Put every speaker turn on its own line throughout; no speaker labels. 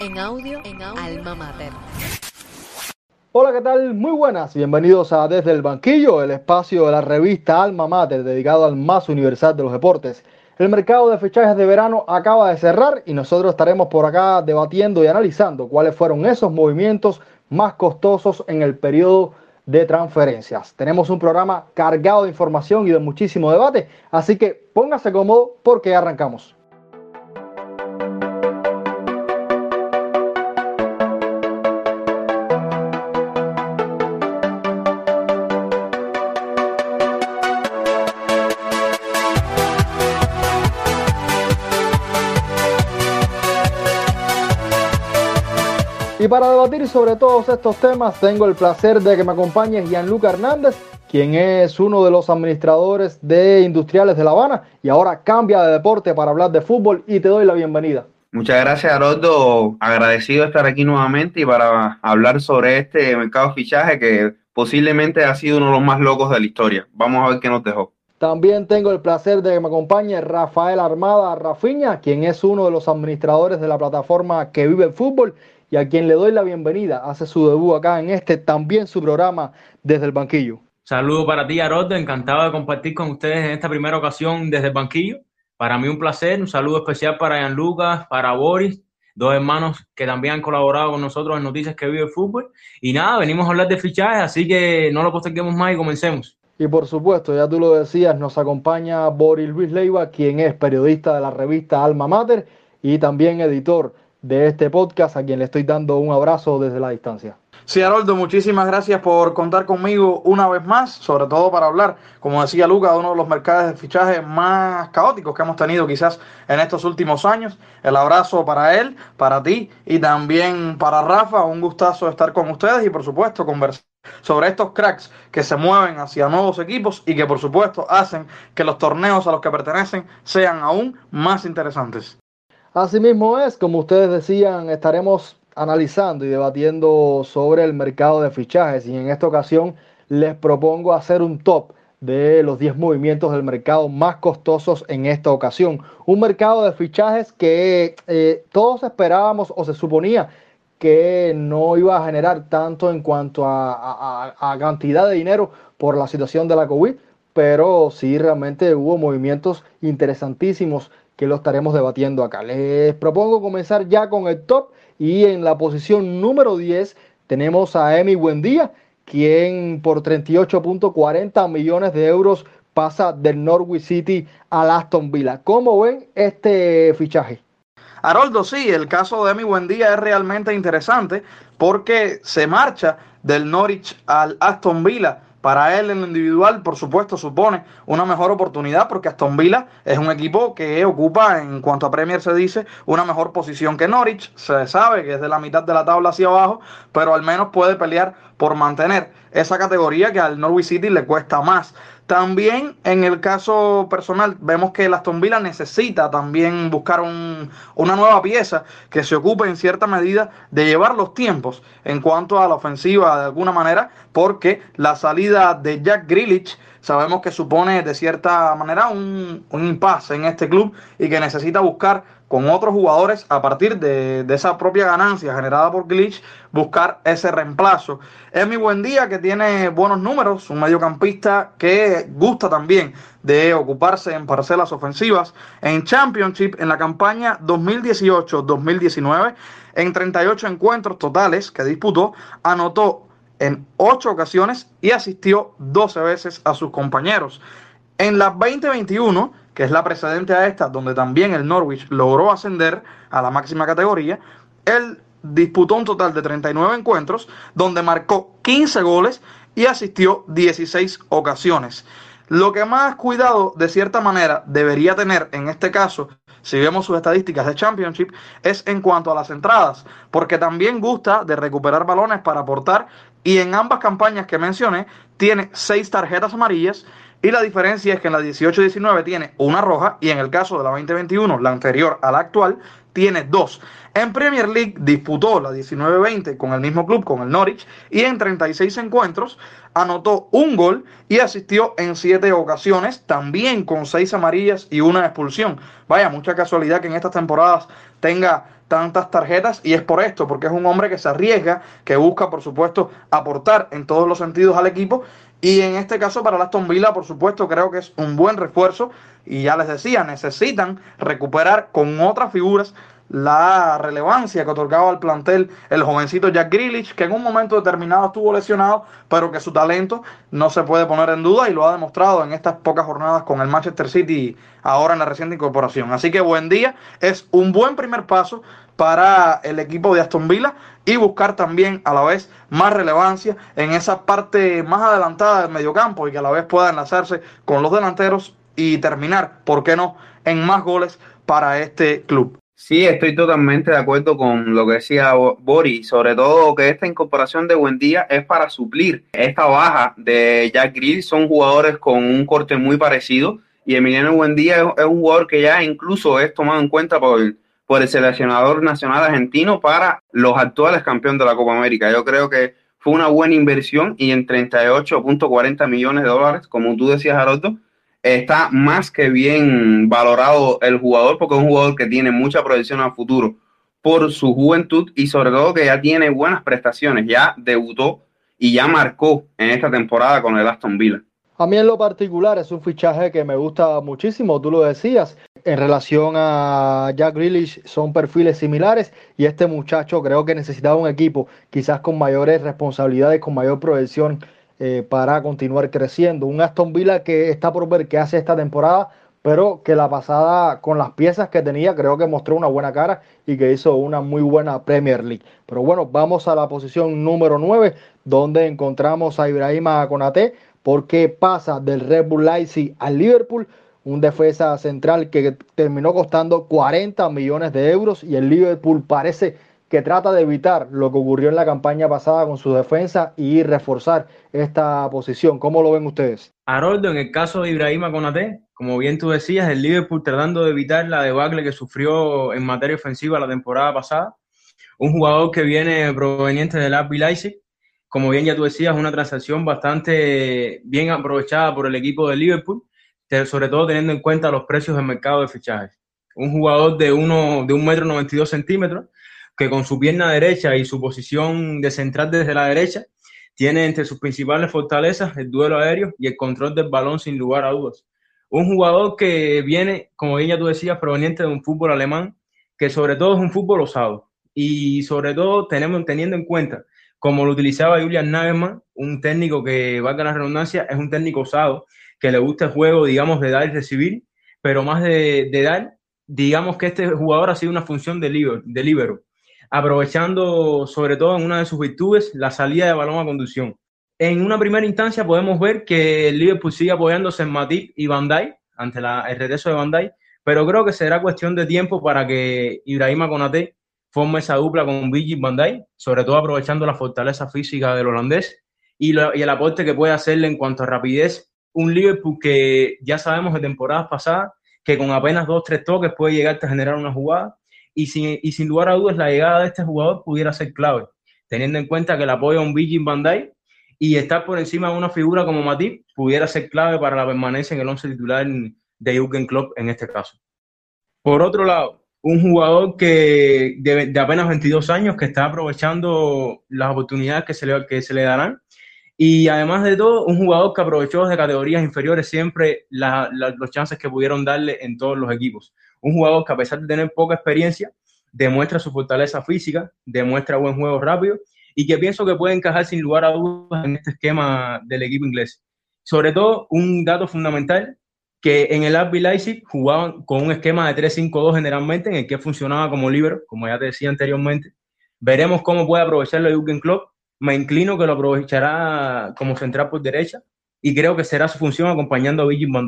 en audio, en audio, Alma Mater.
Hola, ¿qué tal? Muy buenas. Bienvenidos a Desde el Banquillo, el espacio de la revista Alma Mater dedicado al más universal de los deportes. El mercado de fichajes de verano acaba de cerrar y nosotros estaremos por acá debatiendo y analizando cuáles fueron esos movimientos más costosos en el periodo de transferencias. Tenemos un programa cargado de información y de muchísimo debate, así que póngase cómodo porque arrancamos. Y para debatir sobre todos estos temas, tengo el placer de que me acompañe Gianluca Hernández, quien es uno de los administradores de Industriales de La Habana y ahora cambia de deporte para hablar de fútbol y te doy la bienvenida.
Muchas gracias, Haroldo. Agradecido de estar aquí nuevamente y para hablar sobre este mercado de fichaje que posiblemente ha sido uno de los más locos de la historia. Vamos a ver qué nos dejó.
También tengo el placer de que me acompañe Rafael Armada Rafiña, quien es uno de los administradores de la plataforma Que Vive el Fútbol y a quien le doy la bienvenida. Hace su debut acá en este también su programa desde el banquillo.
Saludo para ti, Haroldo. Encantado de compartir con ustedes en esta primera ocasión desde el banquillo. Para mí un placer. Un saludo especial para Ian Lucas, para Boris, dos hermanos que también han colaborado con nosotros en Noticias que Vive el Fútbol. Y nada, venimos a hablar de fichajes, así que no lo posterguemos más y comencemos.
Y por supuesto, ya tú lo decías, nos acompaña Boris Luis Leiva, quien es periodista de la revista Alma Mater y también editor de este podcast, a quien le estoy dando un abrazo desde la distancia.
Sí, Haroldo, muchísimas gracias por contar conmigo una vez más, sobre todo para hablar, como decía Luca, de uno de los mercados de fichaje más caóticos que hemos tenido quizás en estos últimos años. El abrazo para él, para ti y también para Rafa. Un gustazo estar con ustedes y por supuesto conversar sobre estos cracks que se mueven hacia nuevos equipos y que por supuesto hacen que los torneos a los que pertenecen sean aún más interesantes.
Asimismo es, como ustedes decían, estaremos analizando y debatiendo sobre el mercado de fichajes y en esta ocasión les propongo hacer un top de los 10 movimientos del mercado más costosos en esta ocasión. Un mercado de fichajes que eh, todos esperábamos o se suponía que no iba a generar tanto en cuanto a, a, cantidad de dinero por la situación de la COVID, pero sí realmente hubo movimientos interesantísimos que lo estaremos debatiendo acá. Les propongo comenzar ya con el top y en la posición número 10 tenemos a Emi Buendía, quien por 38.40 millones de euros pasa del Norwich City al Aston Villa. ¿Cómo ven este fichaje?
Haroldo, sí, el caso de Emi Buendía es realmente interesante porque se marcha del Norwich al Aston Villa para él en lo individual, por supuesto, supone una mejor oportunidad porque Aston Villa es un equipo que ocupa, en cuanto a Premier se dice, una mejor posición que Norwich. Se sabe que es de la mitad de la tabla hacia abajo, pero al menos puede pelear por mantener esa categoría que al Norwich City le cuesta más. También en el caso personal vemos que el Aston Villa necesita también buscar una nueva pieza que se ocupe en cierta medida de llevar los tiempos en cuanto a la ofensiva de alguna manera, porque la salida de Jack Grealish sabemos que supone de cierta manera un, un impasse en este club y que necesita buscar con otros jugadores a partir de, esa propia ganancia generada por Glitch, buscar ese reemplazo. Es mi buen día que tiene buenos números, un mediocampista que gusta también de ocuparse en parcelas ofensivas. En Championship, en la campaña 2018-2019, en 38 encuentros totales que disputó, anotó en 8 ocasiones y asistió 12 veces a sus compañeros. En la 2021, que es la precedente a esta, donde también el Norwich logró ascender a la máxima categoría, él disputó un total de 39 encuentros, donde marcó 15 goles y asistió 16 ocasiones. Lo que más cuidado, de cierta manera, debería tener en este caso, si vemos sus estadísticas de Championship, es en cuanto a las entradas, porque también gusta de recuperar balones para aportar y en ambas campañas que mencioné tiene seis tarjetas amarillas y la diferencia es que en la 18-19 tiene una roja y en el caso de la 2021, la anterior a la actual, tiene dos. En Premier League disputó la 19-20 con el mismo club, con el Norwich, y en 36 encuentros anotó un gol y asistió en siete ocasiones, también con seis amarillas y una expulsión. Vaya, mucha casualidad que en estas temporadas tenga tantas tarjetas y es por esto, porque es un hombre que se arriesga, que busca, por supuesto, aportar en todos los sentidos al equipo y en este caso para Aston Villa, por supuesto, creo que es un buen refuerzo y ya les decía, necesitan recuperar con otras figuras la relevancia que otorgaba al plantel el jovencito Jack Grealish, que en un momento determinado estuvo lesionado, pero que su talento no se puede poner en duda y lo ha demostrado en estas pocas jornadas con el Manchester City ahora en la reciente incorporación. Así que buen día, es un buen primer paso para el equipo de Aston Villa y buscar también a la vez más relevancia en esa parte más adelantada del mediocampo y que a la vez pueda enlazarse con los delanteros y terminar, ¿por qué no?, en más goles para este club.
Sí, estoy totalmente de acuerdo con lo que decía Boris, sobre todo que esta incorporación de Buendía es para suplir esta baja de Jack Grill. Son jugadores con un corte muy parecido y Emiliano Buendía es, un jugador que ya incluso es tomado en cuenta por por el seleccionador nacional argentino para los actuales campeones de la Copa América. Yo creo que fue una buena inversión y en 38.40 millones de dólares, como tú decías, Haroldo, está más que bien valorado el jugador porque es un jugador que tiene mucha proyección a futuro por su juventud y sobre todo que ya tiene buenas prestaciones, ya debutó y ya marcó en esta temporada con el Aston Villa.
A mí en lo particular es un fichaje que me gusta muchísimo, tú lo decías, en relación a Jack Grealish son perfiles similares y este muchacho creo que necesitaba un equipo quizás con mayores responsabilidades, con mayor proyección eh, para continuar creciendo. Un Aston Villa que está por ver qué hace esta temporada, pero que la pasada con las piezas que tenía creo que mostró una buena cara y que hizo una muy buena Premier League. Pero bueno, vamos a la posición número 9, donde encontramos a Ibrahima Konate, porque pasa del Red Bull Leipzig al Liverpool un defensa central que terminó costando 40 millones de euros y el Liverpool parece que trata de evitar lo que ocurrió en la campaña pasada con su defensa y reforzar esta posición. ¿Cómo lo ven ustedes?
Haroldo, en el caso de Ibrahima Konate, como bien tú decías, el Liverpool tratando de evitar la debacle que sufrió en materia ofensiva la temporada pasada. Un jugador que viene proveniente del RB Leipzig, como bien ya tú decías, una transacción bastante bien aprovechada por el equipo del Liverpool, sobre todo teniendo en cuenta los precios del mercado de fichajes. Un jugador de, uno, de un metro noventa y dos centímetros, que con su pierna derecha y su posición de central desde la derecha, tiene entre sus principales fortalezas el duelo aéreo y el control del balón sin lugar a dudas. Un jugador que viene, como bien ya tú decías, proveniente de un fútbol alemán, que sobre todo es un fútbol osado. Y sobre todo tenemos, teniendo en cuenta, como lo utilizaba Julian Nagelsmann, un técnico que, valga la redundancia, es un técnico osado, que le gusta el juego, digamos, de dar y recibir, pero más de, dar, digamos que este jugador ha sido una función de libero aprovechando sobre todo en una de sus virtudes la salida de balón a conducción. En una primera instancia podemos ver que el Liverpool sigue apoyándose en Matip y Bandai ante la, el regreso de Bandai, pero creo que será cuestión de tiempo para que Ibrahima Konate forme esa dupla con Vigi Bandai, sobre todo aprovechando la fortaleza física del holandés y, el aporte que puede hacerle en cuanto a rapidez un Liverpool que ya sabemos de temporadas pasadas que con apenas dos tres toques puede llegar a generar una jugada y sin, lugar a dudas la llegada de este jugador pudiera ser clave, teniendo en cuenta que el apoyo a un Virgin Bandai y estar por encima de una figura como Matip pudiera ser clave para la permanencia en el once titular de Jürgen Klopp en este caso. Por otro lado, un jugador que de, apenas 22 años que está aprovechando las oportunidades que se le, que se le darán y además de todo, un jugador que aprovechó de categorías inferiores siempre los chances que pudieron darle en todos los equipos un jugador que a pesar de tener poca experiencia, demuestra su fortaleza física, demuestra buen juego rápido y que pienso que puede encajar sin lugar a dudas en este esquema del equipo inglés. Sobre todo, un dato fundamental, que en el RB Leipzig jugaban con un esquema de 3-5-2 generalmente, en el que funcionaba como libero, como ya te decía anteriormente. Veremos cómo puede aprovecharlo Jürgen Klopp. Me inclino que lo aprovechará como central por derecha y creo que será su función acompañando a Virgil van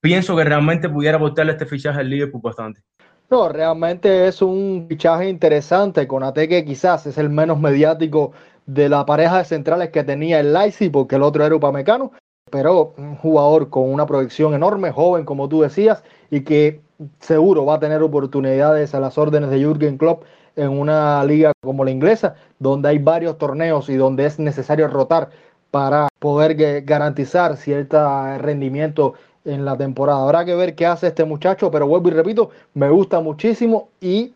pienso que realmente pudiera aportarle este fichaje al Liverpool bastante.
No, realmente es un fichaje interesante. con que quizás es el menos mediático de la pareja de centrales que tenía el Leipzig, porque el otro era Upamecano. Pero un jugador con una proyección enorme, joven, como tú decías, y que seguro va a tener oportunidades a las órdenes de Jürgen Klopp en una liga como la inglesa, donde hay varios torneos y donde es necesario rotar para poder garantizar cierto rendimiento en la temporada. Habrá que ver qué hace este muchacho, pero vuelvo y repito, me gusta muchísimo y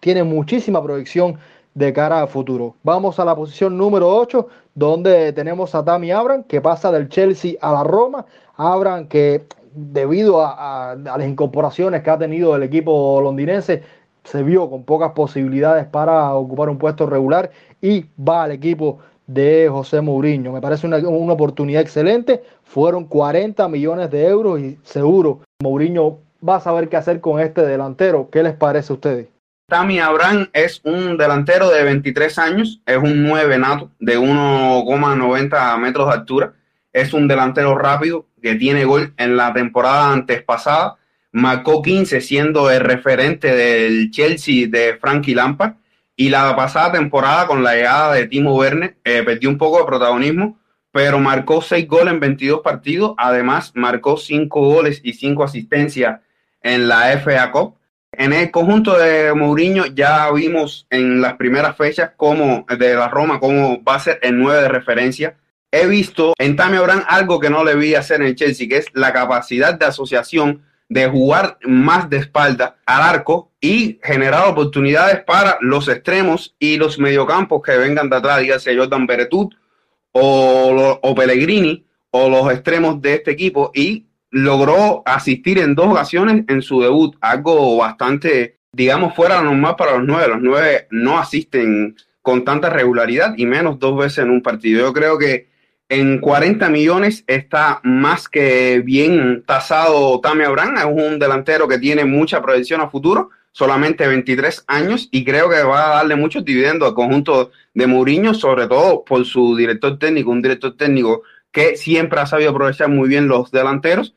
tiene muchísima proyección de cara a futuro. Vamos a la posición número 8, donde tenemos a Tammy Abram, que pasa del Chelsea a la Roma. Abram, que debido a, a, las incorporaciones que ha tenido el equipo londinense, se vio con pocas posibilidades para ocupar un puesto regular y va al equipo de José Mourinho. Me parece una, una, oportunidad excelente. Fueron 40 millones de euros y seguro Mourinho va a saber qué hacer con este delantero. ¿Qué les parece a ustedes?
Tammy Abraham es un delantero de 23 años, es un 9 nato de 1,90 metros de altura. Es un delantero rápido que tiene gol en la temporada antes pasada. Marcó 15 siendo el referente del Chelsea de Frankie Lampard. Y la pasada temporada con la llegada de Timo Werner eh, perdió un poco de protagonismo, pero marcó 6 goles en 22 partidos. Además, marcó 5 goles y 5 asistencias en la FA Cup en el conjunto de Mourinho ya vimos en las primeras fechas como de la Roma cómo va a ser el 9 de referencia. He visto en Tammy Abraham algo que no le vi hacer en el Chelsea, que es la capacidad de asociación de jugar más de espalda al arco y generar oportunidades para los extremos y los mediocampos que vengan de atrás, dígase Jordan Beretut o, o Pellegrini o los extremos de este equipo y logró asistir en dos ocasiones en su debut, algo bastante, digamos, fuera de lo normal para los nueve. Los nueve no asisten con tanta regularidad y menos dos veces en un partido. Yo creo que en 40 millones está más que bien tasado Tami Abraham. Es un delantero que tiene mucha proyección a futuro, solamente 23 años, y creo que va a darle muchos dividendos al conjunto de Mourinho, sobre todo por su director técnico, un director técnico que siempre ha sabido aprovechar muy bien los delanteros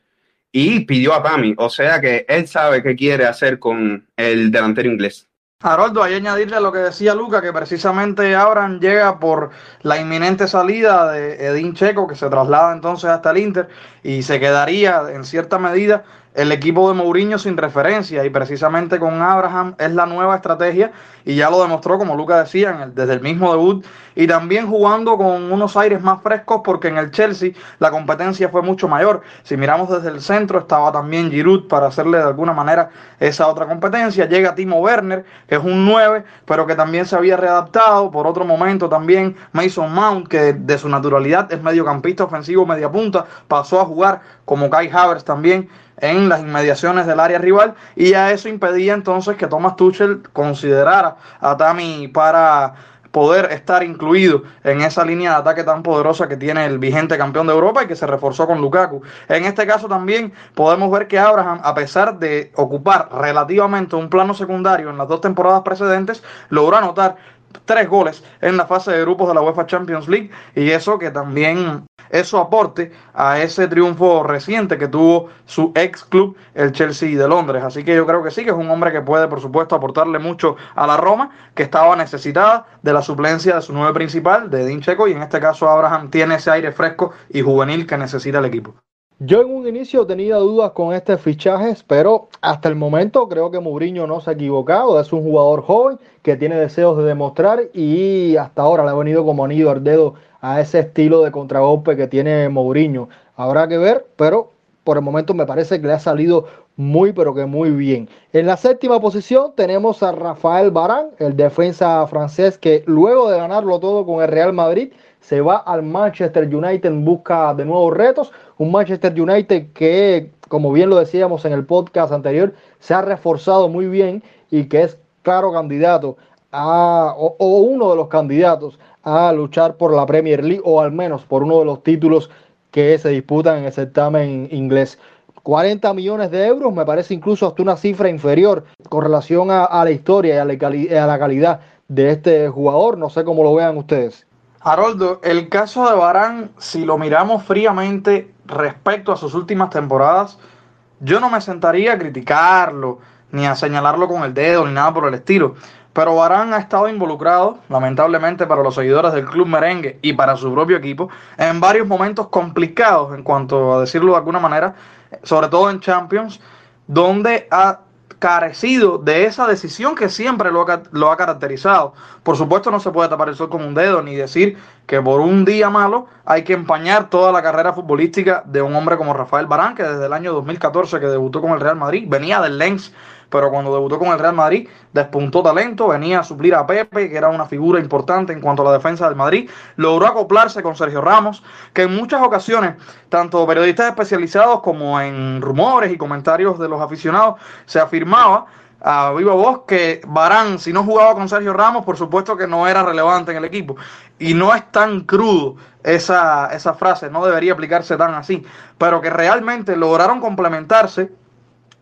y pidió a Tami. O sea que él sabe qué quiere hacer con el delantero inglés.
Haroldo, hay añadirle a lo que decía Luca, que precisamente Abraham llega por la inminente salida de Edín Checo, que se traslada entonces hasta el Inter y se quedaría en cierta medida el equipo de Mourinho sin referencia y precisamente con Abraham es la nueva estrategia y ya lo demostró como Luca decía desde el mismo debut y también jugando con unos aires más frescos porque en el Chelsea la competencia fue mucho mayor. Si miramos desde el centro estaba también Giroud para hacerle de alguna manera esa otra competencia. Llega Timo Werner que es un 9 pero que también se había readaptado. Por otro momento también Mason Mount que de su naturalidad es mediocampista ofensivo, media punta, pasó a jugar como Kai Havertz también en las inmediaciones del área rival y a eso impedía entonces que Thomas Tuchel considerara a Tami para poder estar incluido en esa línea de ataque tan poderosa que tiene el vigente campeón de Europa y que se reforzó con Lukaku. En este caso también podemos ver que Abraham, a pesar de ocupar relativamente un plano secundario en las dos temporadas precedentes, logró anotar tres goles en la fase de grupos de la UEFA Champions League y eso que también eso aporte a ese triunfo reciente que tuvo su ex club, el Chelsea de Londres. Así que yo creo que sí, que es un hombre que puede, por supuesto, aportarle mucho a la Roma, que estaba necesitada de la suplencia de su nueve principal, de Edin Checo, y en este caso Abraham tiene ese aire fresco y juvenil que necesita el equipo.
Yo en un inicio tenía dudas con este fichaje, pero hasta el momento creo que Mourinho no se ha equivocado. Es un jugador joven que tiene deseos de demostrar y hasta ahora le ha venido como anillo al dedo a ese estilo de contragolpe que tiene Mourinho. Habrá que ver, pero por el momento me parece que le ha salido muy pero que muy bien. En la séptima posición tenemos a Rafael Barán, el defensa francés que luego de ganarlo todo con el Real Madrid se va al Manchester United en busca de nuevos retos. Un Manchester United que, como bien lo decíamos en el podcast anterior, se ha reforzado muy bien y que es claro candidato a, o, uno de los candidatos a luchar por la Premier League o al menos por uno de los títulos que se disputan en el certamen inglés. 40 millones de euros me parece incluso hasta una cifra inferior con relación a, la historia y a la, a la, calidad de este jugador. No sé cómo lo vean ustedes.
Haroldo, el caso de Barán, si lo miramos fríamente respecto a sus últimas temporadas, yo no me sentaría a criticarlo ni a señalarlo con el dedo, ni nada por el estilo. Pero Barán ha estado involucrado, lamentablemente para los seguidores del club merengue y para su propio equipo, en varios momentos complicados en cuanto a decirlo de alguna manera, sobre todo en Champions, donde ha carecido de esa decisión que siempre lo ha, lo ha caracterizado. Por supuesto no se puede tapar el sol con un dedo ni decir que por un día malo hay que empañar toda la carrera futbolística de un hombre como Rafael Barán, que desde el año 2014 que debutó con el Real Madrid, venía del Lens pero cuando debutó con el Real Madrid despuntó talento, venía a suplir a Pepe, que era una figura importante en cuanto a la defensa del Madrid, logró acoplarse con Sergio Ramos, que en muchas ocasiones, tanto periodistas especializados como en rumores y comentarios de los aficionados, se afirmaba a viva voz que Barán, si no jugaba con Sergio Ramos, por supuesto que no era relevante en el equipo. Y no es tan crudo esa, esa frase, no debería aplicarse tan así, pero que realmente lograron complementarse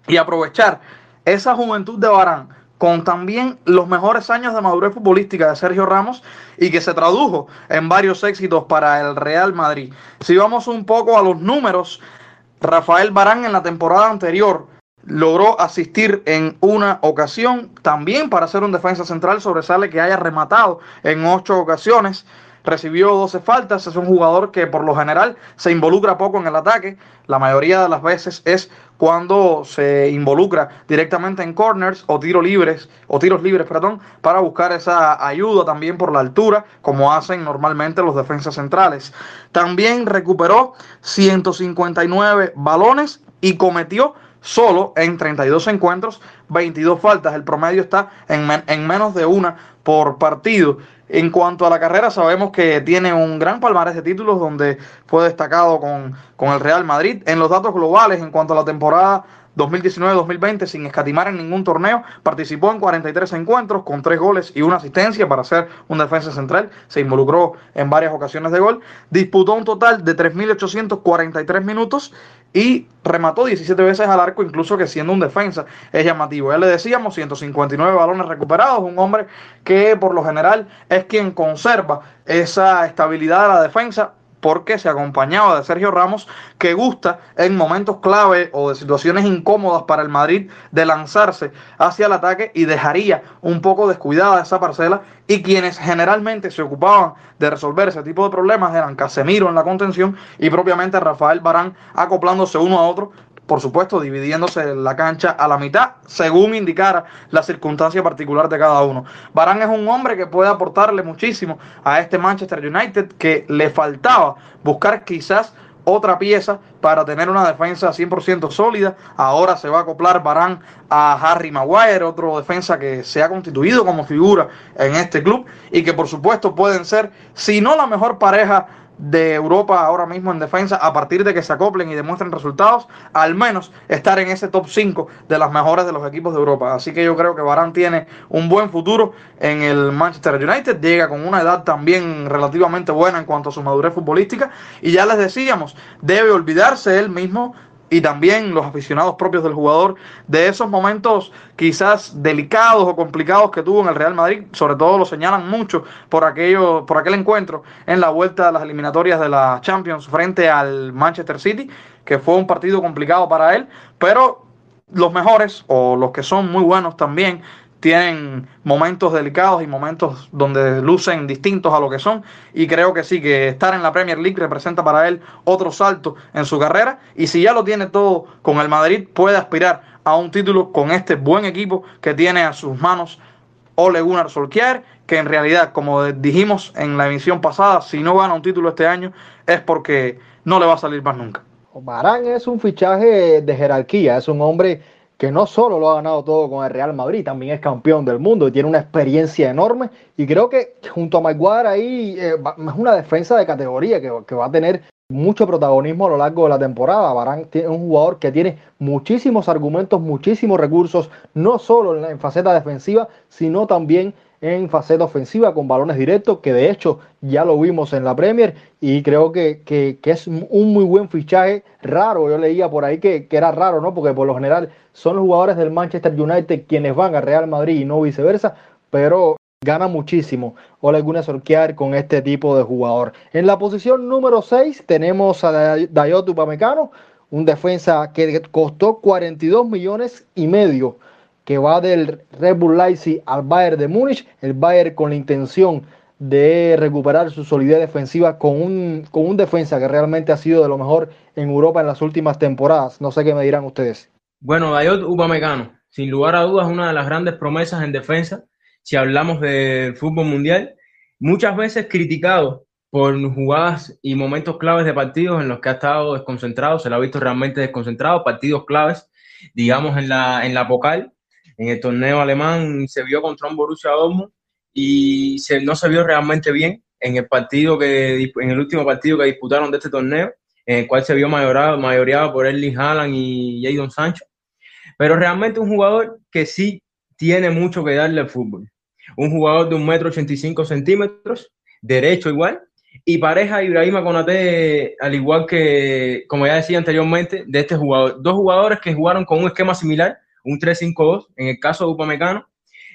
y aprovechar esa juventud de Barán con también los mejores años de madurez futbolística de Sergio Ramos y que se tradujo en varios éxitos para el Real Madrid. Si vamos un poco a los números, Rafael Barán en la temporada anterior logró asistir en una ocasión, también para ser un defensa central sobresale que haya rematado en ocho ocasiones recibió 12 faltas, es un jugador que por lo general se involucra poco en el ataque, la mayoría de las veces es cuando se involucra directamente en corners o tiros libres o tiros libres, perdón, para buscar esa ayuda también por la altura, como hacen normalmente los defensas centrales. También recuperó 159 balones y cometió solo en 32 encuentros 22 faltas. El promedio está en, en menos de una por partido. En cuanto a la carrera, sabemos que tiene un gran palmarés de títulos donde fue destacado con, con el Real Madrid. En los datos globales, en cuanto a la temporada 2019-2020 sin escatimar en ningún torneo. Participó en 43 encuentros con 3 goles y una asistencia para ser un defensa central. Se involucró en varias ocasiones de gol. Disputó un total de 3.843 minutos y remató 17 veces al arco, incluso que siendo un defensa es llamativo. Ya le decíamos, 159 balones recuperados, un hombre que por lo general es quien conserva esa estabilidad de la defensa porque se acompañaba de Sergio Ramos, que gusta en momentos clave o de situaciones incómodas para el Madrid de lanzarse hacia el ataque y dejaría un poco descuidada esa parcela. Y quienes generalmente se ocupaban de resolver ese tipo de problemas eran Casemiro en la contención y propiamente Rafael Barán acoplándose uno a otro por supuesto, dividiéndose la cancha a la mitad, según indicara la circunstancia particular de cada uno. Barán es un hombre que puede aportarle muchísimo a este Manchester United que le faltaba buscar quizás otra pieza para tener una defensa 100% sólida. Ahora se va a acoplar Barán a Harry Maguire, otro defensa que se ha constituido como figura en este club y que por supuesto pueden ser, si no la mejor pareja de Europa ahora mismo en defensa a partir de que se acoplen y demuestren resultados, al menos estar en ese top 5 de las mejores de los equipos de Europa. Así que yo creo que Barán tiene un buen futuro en el Manchester United, llega con una edad también relativamente buena en cuanto a su madurez futbolística y ya les decíamos, debe olvidarse él mismo y también los aficionados propios del jugador de esos momentos quizás delicados o complicados que tuvo en el Real Madrid, sobre todo lo señalan mucho por aquello por aquel encuentro en la vuelta a las eliminatorias de la Champions frente al Manchester City, que fue un partido complicado para él, pero los mejores o los que son muy buenos también tienen momentos delicados y momentos donde lucen distintos a lo que son. Y creo que sí, que estar en la Premier League representa para él otro salto en su carrera. Y si ya lo tiene todo con el Madrid, puede aspirar a un título con este buen equipo que tiene a sus manos Ole Gunnar Solskjaer, que en realidad, como dijimos en la emisión pasada, si no gana un título este año es porque no le va a salir más nunca.
Barán es un fichaje de jerarquía, es un hombre que no solo lo ha ganado todo con el Real Madrid, también es campeón del mundo y tiene una experiencia enorme. Y creo que junto a Maguire ahí eh, es una defensa de categoría que, que, va a tener mucho protagonismo a lo largo de la temporada. Barán es un jugador que tiene muchísimos argumentos, muchísimos recursos, no solo en, la, en faceta defensiva, sino también en faceta ofensiva con balones directos, que de hecho ya lo vimos en la Premier y creo que, que, que es un muy buen fichaje, raro, yo leía por ahí que, que, era raro, ¿no? Porque por lo general son los jugadores del Manchester United quienes van al Real Madrid y no viceversa, pero gana muchísimo Ole Gunnar Solskjaer con este tipo de jugador. En la posición número 6 tenemos a Dayot Upamecano, un defensa que costó 42 millones y medio que va del Red Bull Leipzig al Bayern de Múnich, el Bayern con la intención de recuperar su solidez defensiva con un, con un defensa que realmente ha sido de lo mejor en Europa en las últimas temporadas. No sé qué me dirán ustedes.
Bueno, Dayot Upamecano, sin lugar a dudas, una de las grandes promesas en defensa, si hablamos del fútbol mundial, muchas veces criticado por jugadas y momentos claves de partidos en los que ha estado desconcentrado, se lo ha visto realmente desconcentrado, partidos claves, digamos, en la, en la Pocal, en el torneo alemán se vio contra un Borussia Dortmund y no se vio realmente bien en el partido que en el último partido que disputaron de este torneo, en el cual se vio mayorado, mayoreado por Erling Haaland y Jadon Sancho. Pero realmente un jugador que sí tiene mucho que darle al fútbol. Un jugador de un metro ochenta y cinco centímetros, derecho igual, y pareja Ibrahima Konate, al igual que, como ya decía anteriormente, de este jugador. Dos jugadores que jugaron con un esquema similar, un 3-5-2, en el caso de Upamecano,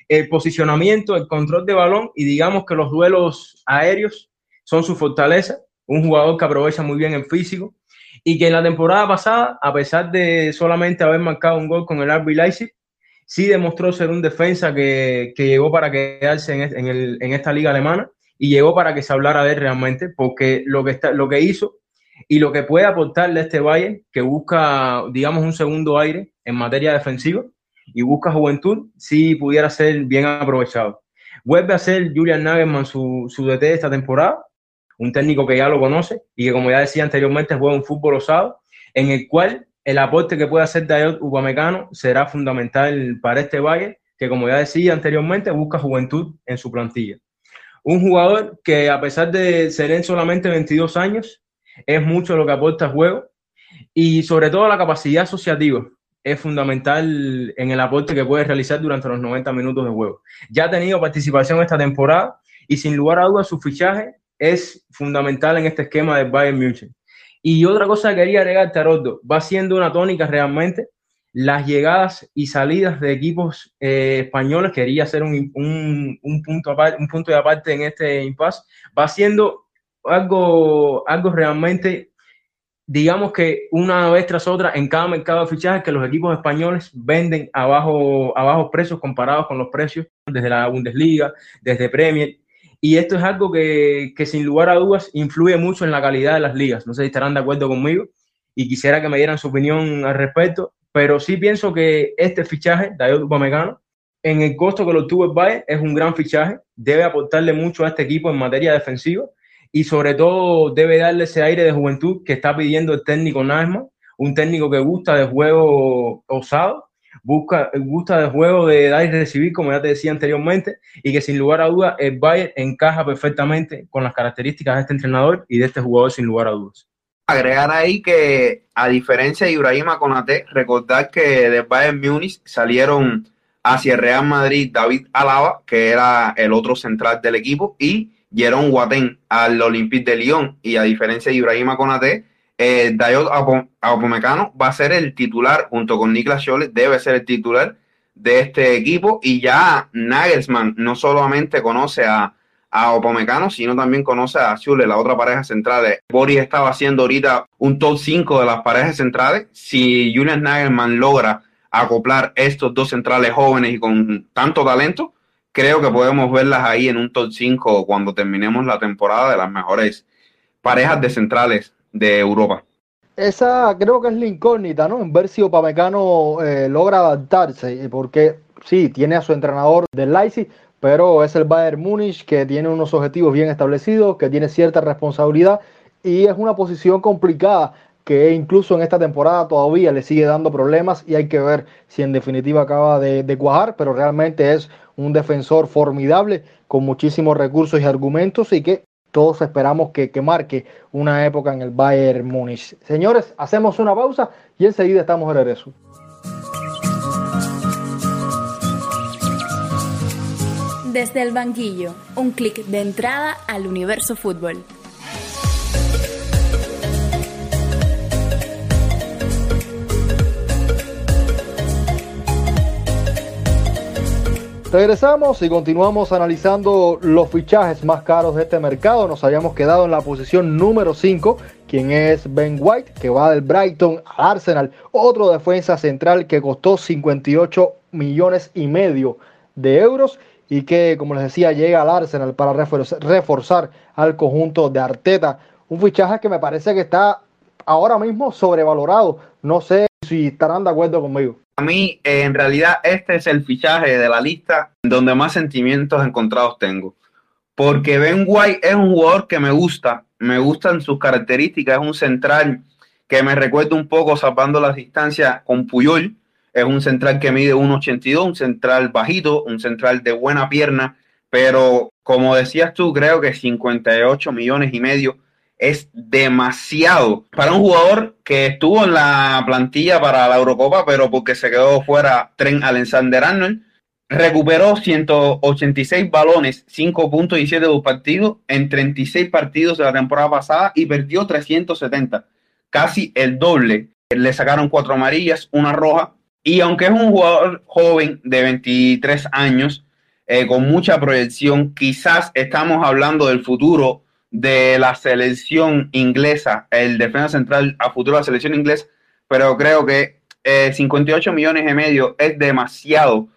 el posicionamiento, el control de balón y digamos que los duelos aéreos son su fortaleza. Un jugador que aprovecha muy bien el físico y que en la temporada pasada, a pesar de solamente haber marcado un gol con el RB Leipzig, sí demostró ser un defensa que, que llegó para quedarse en, en, el, en, esta liga alemana y llegó para que se hablara de él realmente, porque lo que, está, lo que hizo y lo que puede aportarle a este Bayern, que busca, digamos, un segundo aire en materia defensiva, y busca juventud, si pudiera ser bien aprovechado. Vuelve a ser Julian Nagelsmann su, su DT esta temporada, un técnico que ya lo conoce y que, como ya decía anteriormente, juega un fútbol osado, en el cual el aporte que puede hacer Dayot Upamecano será fundamental para este Valle, que, como ya decía anteriormente, busca juventud en su plantilla. Un jugador que, a pesar de ser en solamente 22 años, es mucho lo que aporta al juego y, sobre todo, la capacidad asociativa es fundamental en el aporte que puede realizar durante los 90 minutos de juego. Ya ha tenido participación esta temporada y sin lugar a dudas su fichaje es fundamental en este esquema del Bayern München. Y otra cosa que quería agregar, Tarotto, va siendo una tónica realmente las llegadas y salidas de equipos eh, españoles, quería hacer un, un, un, punto aparte, un punto de aparte en este impasse, va siendo algo, algo realmente digamos que una vez tras otra en cada mercado de fichajes que los equipos españoles venden a, bajo, a bajos precios comparados con los precios desde la Bundesliga, desde Premier. Y esto es algo que, que, sin lugar a dudas influye mucho en la calidad de las ligas. No sé si estarán de acuerdo conmigo y quisiera que me dieran su opinión al respecto, pero sí pienso que este fichaje, David Upamecano, en el costo que lo tuvo el Bayern, es un gran fichaje, debe aportarle mucho a este equipo en materia defensiva y sobre todo debe darle ese aire de juventud que está pidiendo el técnico Nasma, un técnico que gusta de juego osado, busca, gusta de juego de dar y recibir, como ya te decía anteriormente, y que sin lugar a dudas el Bayern encaja perfectamente con las características de este entrenador y de este jugador sin lugar a dudas.
Agregar ahí que a diferencia de Ibrahima Konate, recordar que del Bayern Múnich salieron hacia Real Madrid David Alaba, que era el otro central del equipo, y Jerome Guatén al Olympique de Lyon y a diferencia de Ibrahima Konate, eh, Dayot Apomecano va a ser el titular junto con Niklas Scholle, debe ser el titular de este equipo y ya Nagelsmann no solamente conoce a, a Opomecano, sino también conoce a Schule, la otra pareja central. Boris estaba haciendo ahorita un top 5 de las parejas centrales. Si Julian Nagelsmann logra acoplar estos dos centrales jóvenes y con tanto talento, creo que podemos verlas ahí en un top 5 cuando terminemos la temporada de las mejores parejas de centrales de Europa.
Esa creo que es la incógnita, ¿no? En ver si Opamecano eh, logra adaptarse, porque sí, tiene a su entrenador del Leipzig, pero es el Bayern Múnich que tiene unos objetivos bien establecidos, que tiene cierta responsabilidad y es una posición complicada que incluso en esta temporada todavía le sigue dando problemas y hay que ver si en definitiva acaba de, de cuajar, pero realmente es un defensor formidable con muchísimos recursos y argumentos y que todos esperamos que, que, marque una época en el Bayern Múnich. Señores, hacemos una pausa y enseguida estamos de regreso.
Desde el banquillo, un clic de entrada al universo fútbol.
Regresamos y continuamos analizando los fichajes más caros de este mercado. Nos habíamos quedado en la posición número 5, quien es Ben White, que va del Brighton al Arsenal. Otro defensa central que costó 58 millones y medio de euros y que, como les decía, llega al Arsenal para reforzar al conjunto de Arteta. Un fichaje que me parece que está ahora mismo sobrevalorado. No sé si estarán de acuerdo conmigo.
A mí, eh, en realidad, este es el fichaje de la lista donde más sentimientos encontrados tengo. Porque Ben White es un jugador que me gusta, me gustan sus características, es un central que me recuerda un poco zapando las distancias con Puyol. Es un central que mide 1,82, un central bajito, un central de buena pierna, pero como decías tú, creo que 58 millones y medio es demasiado para un jugador que estuvo en la plantilla para la Eurocopa, pero porque se quedó fuera Tren Alexander Arnold. Recuperó 186 balones, 5.17 de partidos en 36 partidos de la temporada pasada y perdió 370, casi el doble. Le sacaron cuatro amarillas, una roja. Y aunque es un jugador joven de 23 años, eh, con mucha proyección, quizás estamos hablando del futuro de la selección inglesa, el defensa central a futuro de la selección inglesa, pero creo que 58 eh, millones y medio es demasiado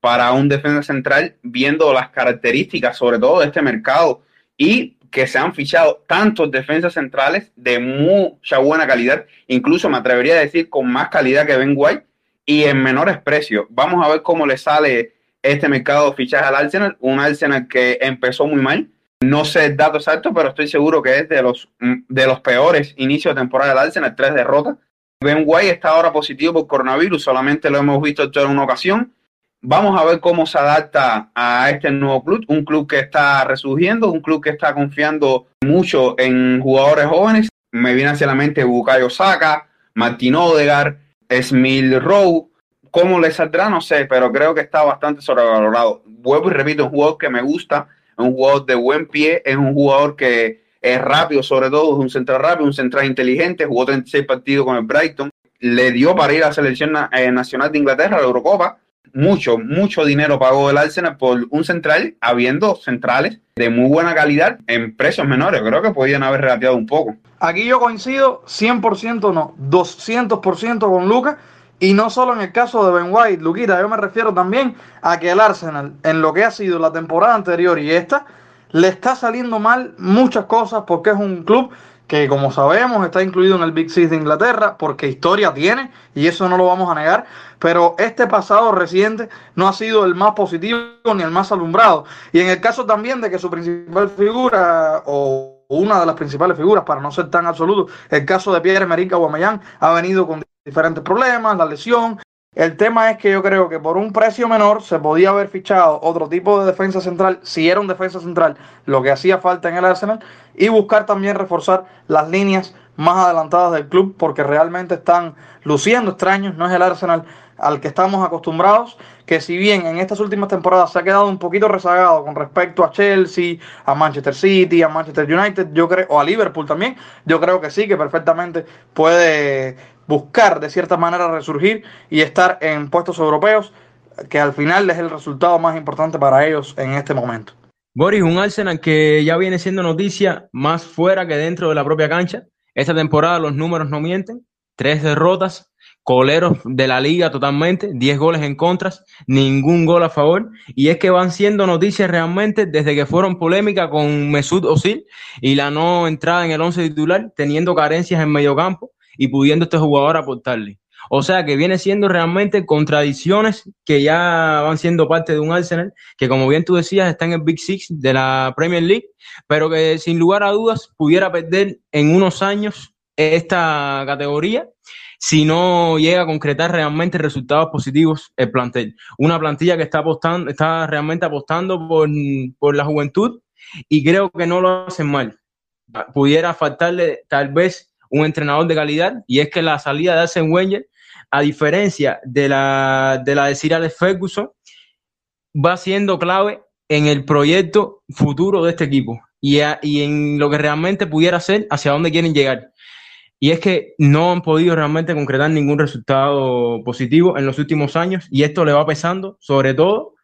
para un defensa central, viendo las características, sobre todo de este mercado, y que se han fichado tantos defensas centrales de mucha buena calidad, incluso me atrevería a decir con más calidad que Ben White y en menores precios. Vamos a ver cómo le sale este mercado de al Arsenal, un Arsenal que empezó muy mal, no sé el dato exacto, pero estoy seguro que es de los, mm, de los peores inicios de temporada del Arsenal, tres derrotas. Ben White está ahora positivo por coronavirus, solamente lo hemos visto en una ocasión. Vamos a ver cómo se adapta a este nuevo club, un club que está resurgiendo, un club que está confiando mucho en jugadores jóvenes. Me viene hacia la mente Bukayo Saka, Martin Odegar, Smil Rowe. ¿Cómo le saldrá? No sé, pero creo que está bastante sobrevalorado. Vuelvo y repito, un jugador que me gusta, un jugador de buen pie, es un jugador que es rápido, sobre todo, es un central rápido, un central inteligente, jugó 36 partidos con el Brighton, le dio para ir a la selección eh, nacional de Inglaterra, a la Eurocopa. Mucho, mucho dinero pagó el Arsenal por un central, habiendo centrales de muy buena calidad en precios menores. Creo que podían haber regateado un poco.
Aquí yo coincido 100% no, 200% con Lucas y no solo en el caso de Ben White, Luquita, yo me refiero también a que el Arsenal, en lo que ha sido la temporada anterior y esta, le está saliendo mal muchas cosas porque es un club que como sabemos está incluido en el Big Six de Inglaterra porque historia tiene y eso no lo vamos a negar, pero este pasado reciente no ha sido el más positivo ni el más alumbrado. Y en el caso también de que su principal figura o una de las principales figuras, para no ser tan absoluto, el caso de Pierre-Emerick Aubameyang ha venido con diferentes problemas, la lesión. El tema es que yo creo que por un precio menor se podía haber fichado otro tipo de defensa central, si era un defensa central, lo que hacía falta en el Arsenal, y buscar también reforzar las líneas más adelantadas del club, porque realmente están luciendo extraños, no es el Arsenal al que estamos acostumbrados, que si bien en estas últimas temporadas se ha quedado un poquito rezagado con respecto a Chelsea, a Manchester City, a Manchester United, yo creo, o a Liverpool también, yo creo que sí, que perfectamente puede buscar de cierta manera resurgir y estar en puestos europeos, que al final es el resultado más importante para ellos en este momento.
Boris, un Arsenal que ya viene siendo noticia más fuera que dentro de la propia cancha. Esta temporada los números no mienten, tres derrotas, coleros de la liga totalmente, 10 goles en contras, ningún gol a favor. Y es que van siendo noticias realmente desde que fueron polémica con Mesut Özil y la no entrada en el 11 titular, teniendo carencias en medio campo y pudiendo este jugador aportarle. O sea que viene siendo realmente contradicciones que ya van siendo parte de un Arsenal que, como bien tú decías, está en el Big Six de la Premier League, pero que sin lugar a dudas pudiera perder en unos años esta categoría si no llega a concretar realmente resultados positivos el plantel. Una plantilla que está apostando, está realmente apostando por, por la juventud y creo que no lo hacen mal. Pudiera faltarle tal vez un entrenador de calidad y es que la salida de Arsene Wenger, a diferencia de la de, la de Sir Alex Ferguson, va siendo clave en el proyecto futuro de este equipo y, y en lo que realmente pudiera ser hacia dónde quieren llegar. Y es que no han podido realmente concretar ningún resultado positivo en los últimos años y esto le va pesando sobre todo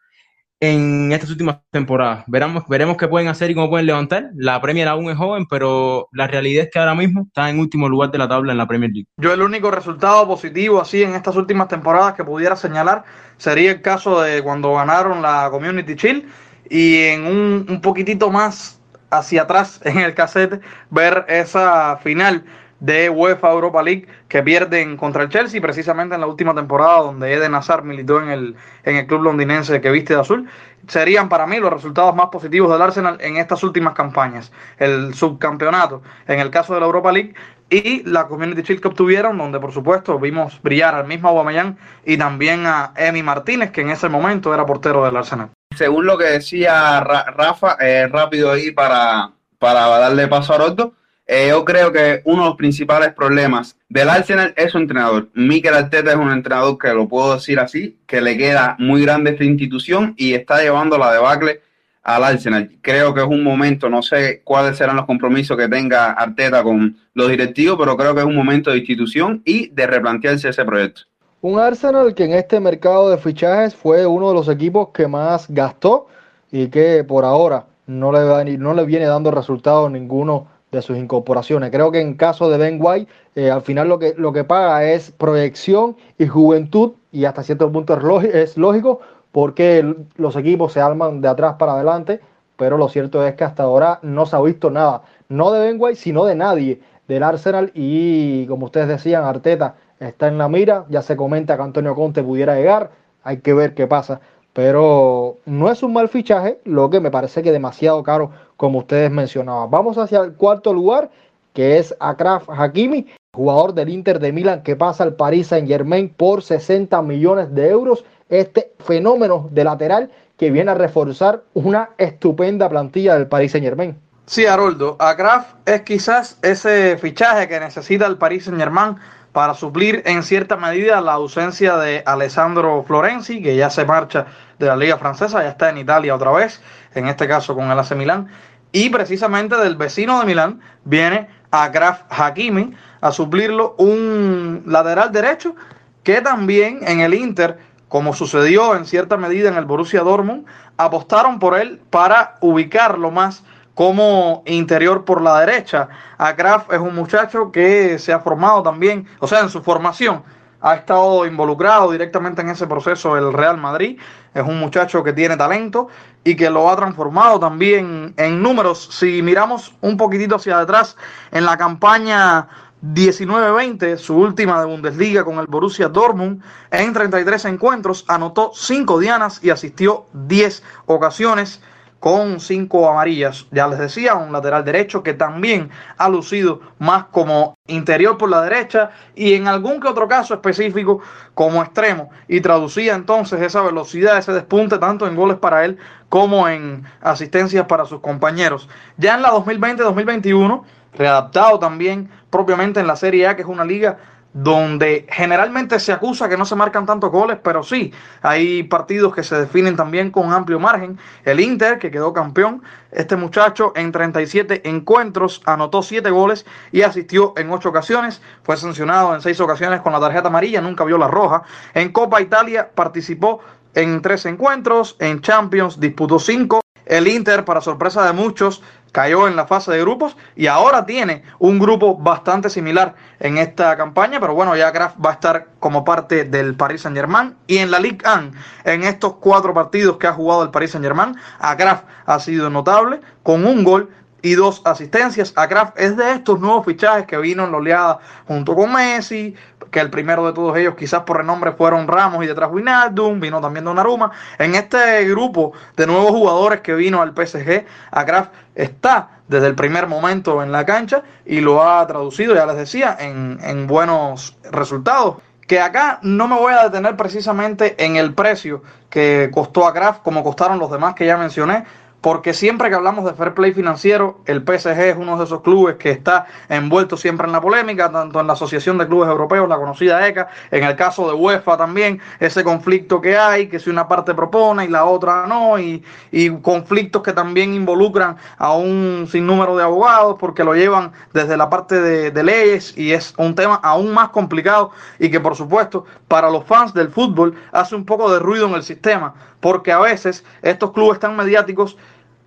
en estas últimas temporadas. Veremos, veremos qué pueden hacer y cómo pueden levantar. La Premier aún es joven, pero la realidad es que ahora mismo está en último lugar de la tabla en la Premier League.
Yo el único resultado positivo así en estas últimas temporadas que pudiera señalar sería el caso de cuando ganaron la Community Shield y en un, un poquitito más hacia atrás en el cassette ver esa final de UEFA Europa League que pierden contra el Chelsea precisamente en la última temporada donde Eden Hazard militó en el, en el club londinense que viste de azul. Serían para mí los resultados más positivos del Arsenal en estas últimas campañas. El subcampeonato en el caso de la Europa League y la Community Shield que obtuvieron donde por supuesto vimos brillar al mismo Aubameyang y también a Emi Martínez que en ese momento era portero del Arsenal.
Según lo que decía Rafa eh, rápido ahí para, para darle paso a Roto eh, yo creo que uno de los principales problemas del Arsenal es su entrenador. Mikel Arteta es un entrenador que lo puedo decir así, que le queda muy grande esta institución y está llevando la debacle al Arsenal. Creo que es un momento, no sé cuáles serán los compromisos que tenga Arteta con los directivos, pero creo que es un momento de institución y de replantearse ese proyecto.
Un Arsenal que en este mercado de fichajes fue uno de los equipos que más gastó y que por ahora no le, no le viene dando resultados ninguno de sus incorporaciones. Creo que en caso de Ben White, eh, al final lo que, lo que paga es proyección y juventud, y hasta cierto punto es lógico, porque los equipos se arman de atrás para adelante, pero lo cierto es que hasta ahora no se ha visto nada, no de Ben White, sino de nadie del Arsenal, y como ustedes decían, Arteta está en la mira, ya se comenta que Antonio Conte pudiera llegar, hay que ver qué pasa pero no es un mal fichaje, lo que me parece que demasiado caro, como ustedes mencionaban. Vamos hacia el cuarto lugar, que es Akraf Hakimi, jugador del Inter de Milán que pasa al Paris Saint Germain por 60 millones de euros. Este fenómeno de lateral que viene a reforzar una estupenda plantilla del Paris Saint Germain.
Sí, Haroldo, Akraf es quizás ese fichaje que necesita el Paris Saint Germain para suplir en cierta medida la ausencia de Alessandro Florenzi, que ya se marcha de la Liga Francesa, ya está en Italia otra vez, en este caso con el AC Milán, y precisamente del vecino de Milán viene a Graf Hakimi a suplirlo un lateral derecho que también en el Inter, como sucedió en cierta medida en el Borussia Dortmund, apostaron por él para ubicarlo más como interior por la derecha. Akraf es un muchacho que se ha formado también, o sea, en su formación ha estado involucrado directamente en ese proceso el Real Madrid. Es un muchacho que tiene talento y que lo ha transformado también en números. Si miramos un poquitito hacia atrás en la campaña 19-20, su última de Bundesliga con el Borussia Dortmund, en 33 encuentros anotó 5 dianas y asistió 10 ocasiones con cinco amarillas. Ya les decía, un lateral derecho que también ha lucido más como interior por la derecha y en algún que otro caso específico como extremo. Y traducía entonces esa velocidad, ese despunte tanto en goles para él como en asistencias para sus compañeros. Ya en la 2020-2021, readaptado también propiamente en la Serie A, que es una liga donde generalmente se acusa que no se marcan tantos goles, pero sí, hay partidos que se definen también con amplio margen. El Inter, que quedó campeón, este muchacho en 37 encuentros anotó 7 goles y asistió en 8 ocasiones, fue sancionado en 6 ocasiones con la tarjeta amarilla, nunca vio la roja. En Copa Italia participó en 3 encuentros, en Champions disputó 5. El Inter, para sorpresa de muchos, cayó en la fase de grupos y ahora tiene un grupo bastante similar en esta campaña, pero bueno, ya Graf va a estar como parte del Paris Saint Germain y en la Ligue 1, en estos cuatro partidos que ha jugado el Paris Saint Germain, a Graf ha sido notable con un gol y dos asistencias. A Kraft es de estos nuevos fichajes que vino en la oleada junto con Messi, que el primero de todos ellos quizás por renombre fueron Ramos y detrás Winaldum, vino también Donnarumma. En este grupo de nuevos jugadores que vino al PSG, a Kraft está desde el primer momento en la cancha y lo ha traducido, ya les decía, en, en buenos resultados que acá no me voy a detener precisamente en el precio que costó a Kraft, como costaron los demás que ya mencioné, porque siempre que hablamos de fair play financiero, el PSG es uno de esos clubes que está envuelto siempre en la polémica, tanto en la Asociación de Clubes Europeos, la conocida ECA, en el caso de UEFA también, ese conflicto que hay, que si una parte propone y la otra no, y, y conflictos que también involucran a un sinnúmero de abogados porque lo llevan desde la parte de, de leyes y es un tema aún más complicado y que por supuesto para los fans del fútbol hace un poco de ruido en el sistema, porque a veces estos clubes tan mediáticos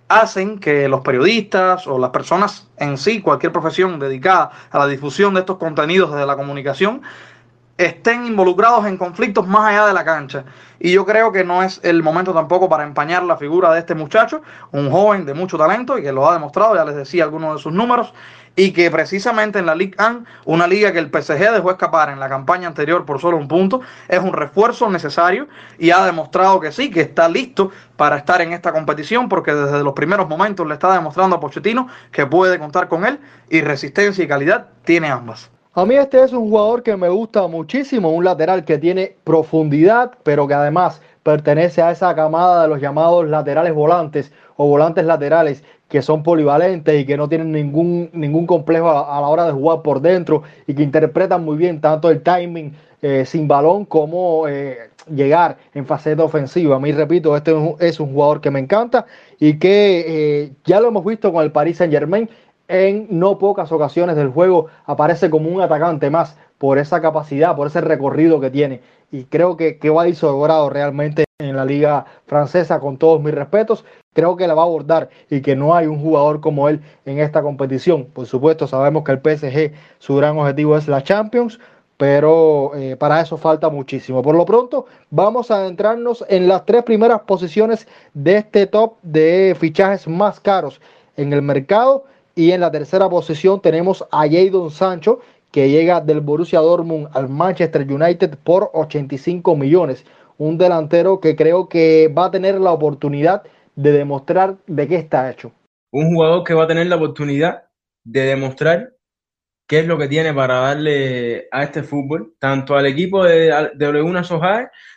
hacen que los periodistas o las personas en sí, cualquier profesión dedicada a la difusión de estos contenidos desde la comunicación, estén involucrados en conflictos más allá de la cancha. Y yo creo que no es el momento tampoco para empañar la figura de este muchacho, un joven de mucho talento y que lo ha demostrado, ya les decía algunos de sus números, y que precisamente en la Ligue 1, una liga que el PSG dejó escapar en la campaña anterior por solo un punto, es un refuerzo necesario y ha demostrado que sí, que está listo para estar en esta competición porque desde los primeros momentos le está demostrando a Pochettino que puede contar con él y resistencia y calidad tiene ambas.
A mí este es un jugador que me gusta muchísimo, un lateral que tiene profundidad, pero que además pertenece a esa camada de los llamados laterales volantes o volantes laterales que son polivalentes y que no tienen ningún, ningún complejo a, la hora de jugar por dentro y que interpretan muy bien tanto el timing eh, sin balón como eh, llegar en faceta ofensiva. A mí, repito, este es un jugador que me encanta y que eh, ya lo hemos visto con el Paris Saint Germain en no pocas ocasiones del juego aparece como un atacante más por esa capacidad, por ese recorrido que tiene. Y creo que, que va sobrado realmente en la liga francesa, con todos mis respetos. Creo que la va a abordar y que no hay un jugador como él en esta competición. Por supuesto, sabemos que el PSG, su gran objetivo es la Champions, pero eh, para eso falta muchísimo. Por lo pronto, vamos a adentrarnos en las tres primeras posiciones de este top de fichajes más caros en el mercado. Y en la tercera posición tenemos a Jadon Sancho, que llega del Borussia Dortmund al Manchester United por 85 millones. Un delantero que creo que va a tener la oportunidad de demostrar de qué está hecho.
Un jugador que va a tener la oportunidad de demostrar qué es lo que tiene para darle a este fútbol, tanto al equipo de, de Ole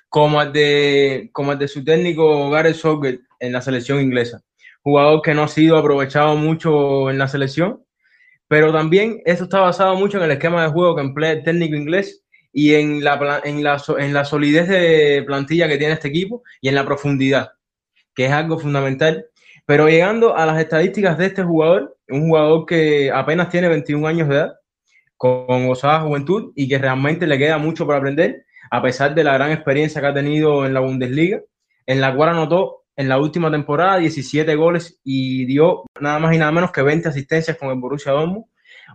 como al de, como al de su técnico Gareth Southgate en la selección inglesa jugador que no ha sido aprovechado mucho en la selección, pero también esto está basado mucho en el esquema de juego que emplea el técnico inglés y en la, en la, en la solidez de plantilla que tiene este equipo y en la profundidad, que es algo fundamental. Pero llegando a las estadísticas de este jugador, un jugador que apenas tiene 21 años de edad, con gozada juventud y que realmente le queda mucho por aprender, a pesar de la gran experiencia que ha tenido en la Bundesliga, en la cual anotó en la última temporada, 17 goles y dio nada más y nada menos que 20 asistencias con el Borussia Dortmund.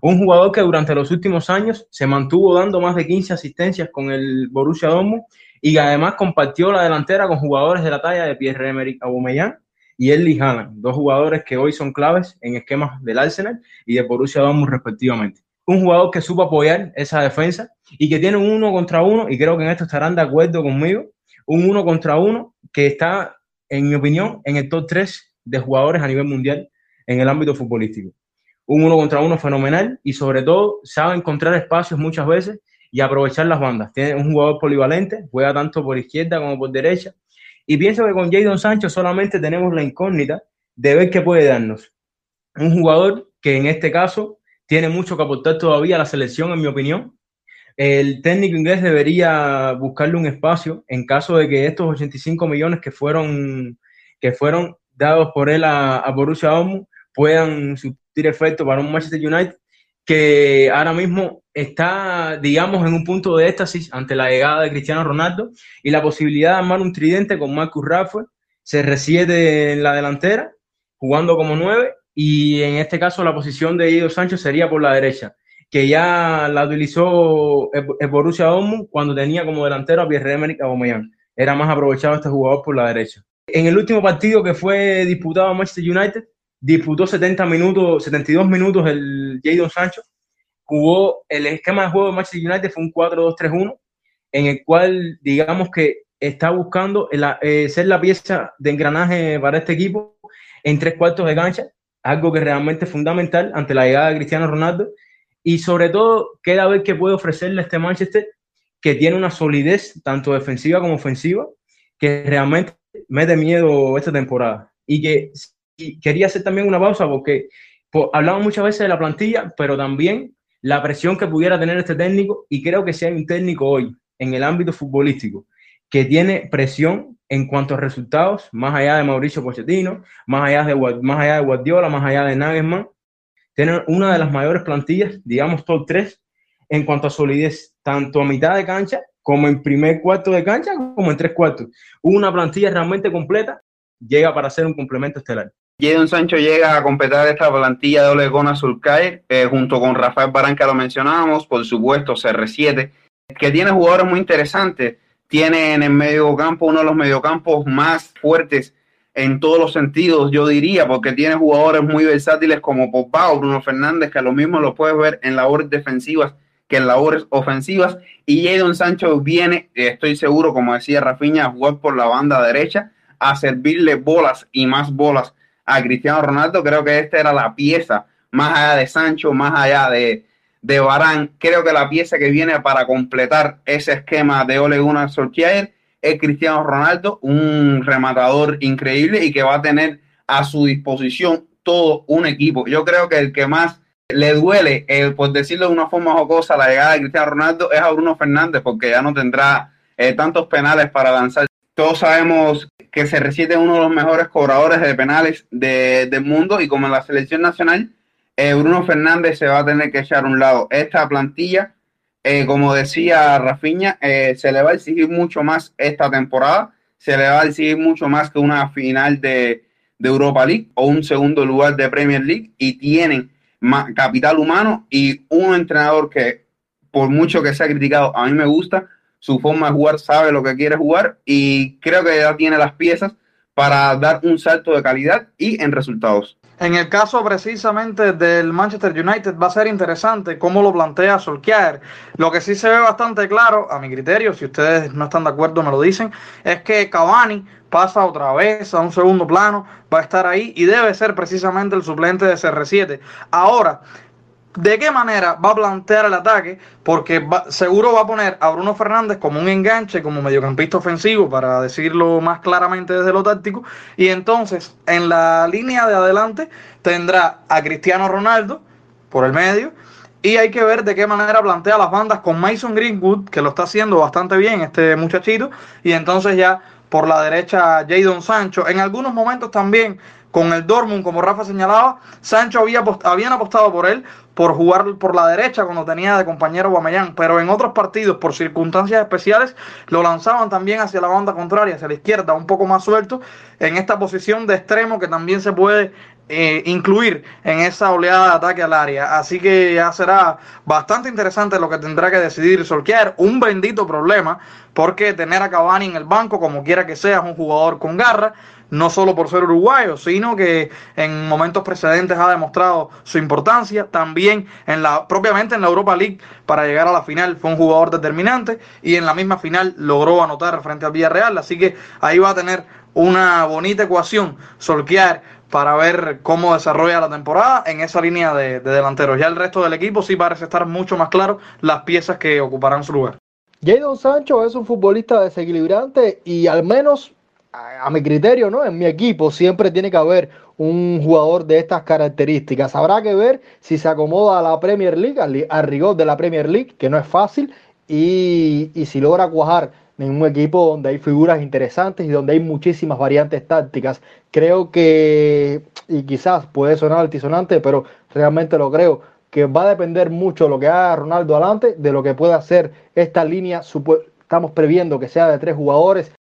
Un jugador que durante los últimos años se mantuvo dando más de 15 asistencias con el Borussia Dortmund y que además compartió la delantera con jugadores de la talla de Pierre-Emerick Aubameyang y Erling Haaland, dos jugadores que hoy son claves en esquemas del Arsenal y de Borussia Dortmund respectivamente. Un jugador que supo apoyar esa defensa y que tiene un uno contra uno, y creo que en esto estarán de acuerdo conmigo, un uno contra uno que está en mi opinión, en el top 3 de jugadores a nivel mundial en el ámbito futbolístico. Un uno contra uno fenomenal y sobre todo sabe encontrar espacios muchas veces y aprovechar las bandas. Tiene un jugador polivalente, juega tanto por izquierda como por derecha. Y pienso que con Jadon Sancho solamente tenemos la incógnita de ver qué puede darnos. Un jugador que en este caso tiene mucho que aportar todavía a la selección, en mi opinión, el técnico inglés debería buscarle un espacio en caso de que estos 85 millones que fueron, que fueron dados por él a, Borussia Dortmund puedan surtir efecto para un Manchester United que ahora mismo está, digamos, en un punto de éxtasis ante la llegada de Cristiano Ronaldo y la posibilidad de armar un tridente con Marcus Rashford. Se reside en la delantera, jugando como nueve, y en este caso la posición de Ido Sancho sería por la derecha que ya la utilizó el, Borussia Dortmund cuando tenía como delantero a Pierre-Emerick Aubameyang. Era más aprovechado este jugador por la derecha. En el último partido que fue disputado a Manchester United, disputó 70 minutos, 72 minutos el Jadon Sancho. Jugó el esquema de juego de Manchester United fue un 4-2-3-1, en el cual digamos que está buscando eh, ser la pieza de engranaje para este equipo en tres cuartos de cancha, algo que realmente es fundamental ante la llegada de Cristiano Ronaldo y sobre todo, queda ver qué puede ofrecerle este Manchester, que tiene una solidez tanto defensiva como ofensiva, que realmente me da miedo esta temporada. Y que y quería hacer también una pausa porque hablamos muchas veces de la plantilla, pero también la presión que pudiera tener este técnico y creo que si hay un técnico hoy en el ámbito futbolístico que tiene presión en cuanto a resultados, más allá de Mauricio Pochettino, más allá de, más allá de Guardiola, más allá de Nagelsmann, tiene una de las mayores plantillas, digamos top 3, en cuanto a solidez, tanto a mitad de cancha como en primer cuarto de cancha, como en tres cuartos. Una plantilla realmente completa llega para ser un complemento estelar.
Jadon Sancho llega a completar esta plantilla de Olegona Zulcair, eh, junto con Rafael Barán, que lo mencionábamos, por supuesto, CR7, que tiene jugadores muy interesantes. Tiene en el medio campo uno de los mediocampos más fuertes en todos los sentidos, yo diría, porque tiene jugadores muy versátiles como Pogba o Bruno Fernández, que lo mismo lo puedes ver en labores defensivas que en labores ofensivas. Y Jadon Sancho viene, estoy seguro, como decía Rafiña, a jugar por la banda derecha, a servirle bolas y más bolas a Cristiano Ronaldo. Creo que esta era la pieza, más allá de Sancho, más allá de, de Barán. Creo que la pieza que viene para completar ese esquema de Ole Gunnar Solskjaer es Cristiano Ronaldo, un rematador increíble y que va a tener a su disposición todo un equipo. Yo creo que el que más le duele, eh, por decirlo de una forma jocosa, la llegada de Cristiano Ronaldo es a Bruno Fernández, porque ya no tendrá eh, tantos penales para lanzar. Todos sabemos que se recibe uno de los mejores cobradores de penales del mundo y como en la selección nacional, eh, Bruno Fernández se va a tener que echar a un lado. Esta plantilla, como decía Rafiña, se le va a exigir mucho más esta temporada, se le va a exigir mucho más que una final de, de Europa League o un segundo lugar de Premier League. Y tienen capital humano y un entrenador que, por mucho que sea criticado, a mí me gusta, su forma de jugar, sabe lo que quiere jugar y creo que ya tiene las piezas para dar un salto de calidad y en resultados.
En el caso precisamente del Manchester United va a ser interesante cómo lo plantea Solskjaer. Lo que sí se ve bastante claro, a mi criterio, si ustedes no están de acuerdo me lo dicen, es que Cavani pasa otra vez a un segundo plano, va a estar ahí y debe ser precisamente el suplente de CR7. Ahora, ¿de qué manera va a plantear el ataque? Porque seguro va a poner a Bruno Fernández como un enganche, como mediocampista ofensivo, para decirlo más claramente desde lo táctico. Y entonces, en la línea de adelante, tendrá a Cristiano Ronaldo por el medio. Y hay que ver de qué manera plantea las bandas con Mason Greenwood, que lo está haciendo bastante bien este muchachito. Y entonces ya por la derecha Jadon Sancho. En algunos momentos también con el Dortmund, como Rafa señalaba, Sancho había habían apostado por él por jugar por la derecha cuando tenía de compañero Guamellán, pero en otros partidos, por circunstancias especiales, lo lanzaban también hacia la banda contraria, hacia la izquierda, un poco más suelto, en esta posición de extremo que también se puede eh, incluir en esa oleada de ataque al área. Así que ya será bastante interesante lo que tendrá que decidir Solskjaer. Un bendito problema, porque tener a Cavani en el banco, como quiera que sea, es un jugador con garra, no solo por ser uruguayo, sino que en momentos precedentes ha demostrado su importancia. También en la, propiamente en la Europa League, para llegar a la final, fue un jugador determinante y en la misma final logró anotar frente al Villarreal. Así que ahí va a tener una bonita ecuación Solskjaer para ver cómo desarrolla la temporada en esa línea de, delanteros. Ya el resto del equipo sí parece estar mucho más claro las piezas que ocuparán su lugar.
Jadon Sancho es un futbolista desequilibrante y al menos a, mi criterio, ¿no? En mi equipo siempre tiene que haber un jugador de estas características. Habrá que ver si se acomoda a la Premier League, al, rigor de la Premier League, que no es fácil, y, y si logra cuajar en un equipo donde hay figuras interesantes y donde hay muchísimas variantes tácticas. Creo que, y quizás puede sonar altisonante, pero realmente lo creo, que va a depender mucho lo que haga Ronaldo adelante de lo que pueda hacer esta línea. Estamos previendo que sea de tres jugadores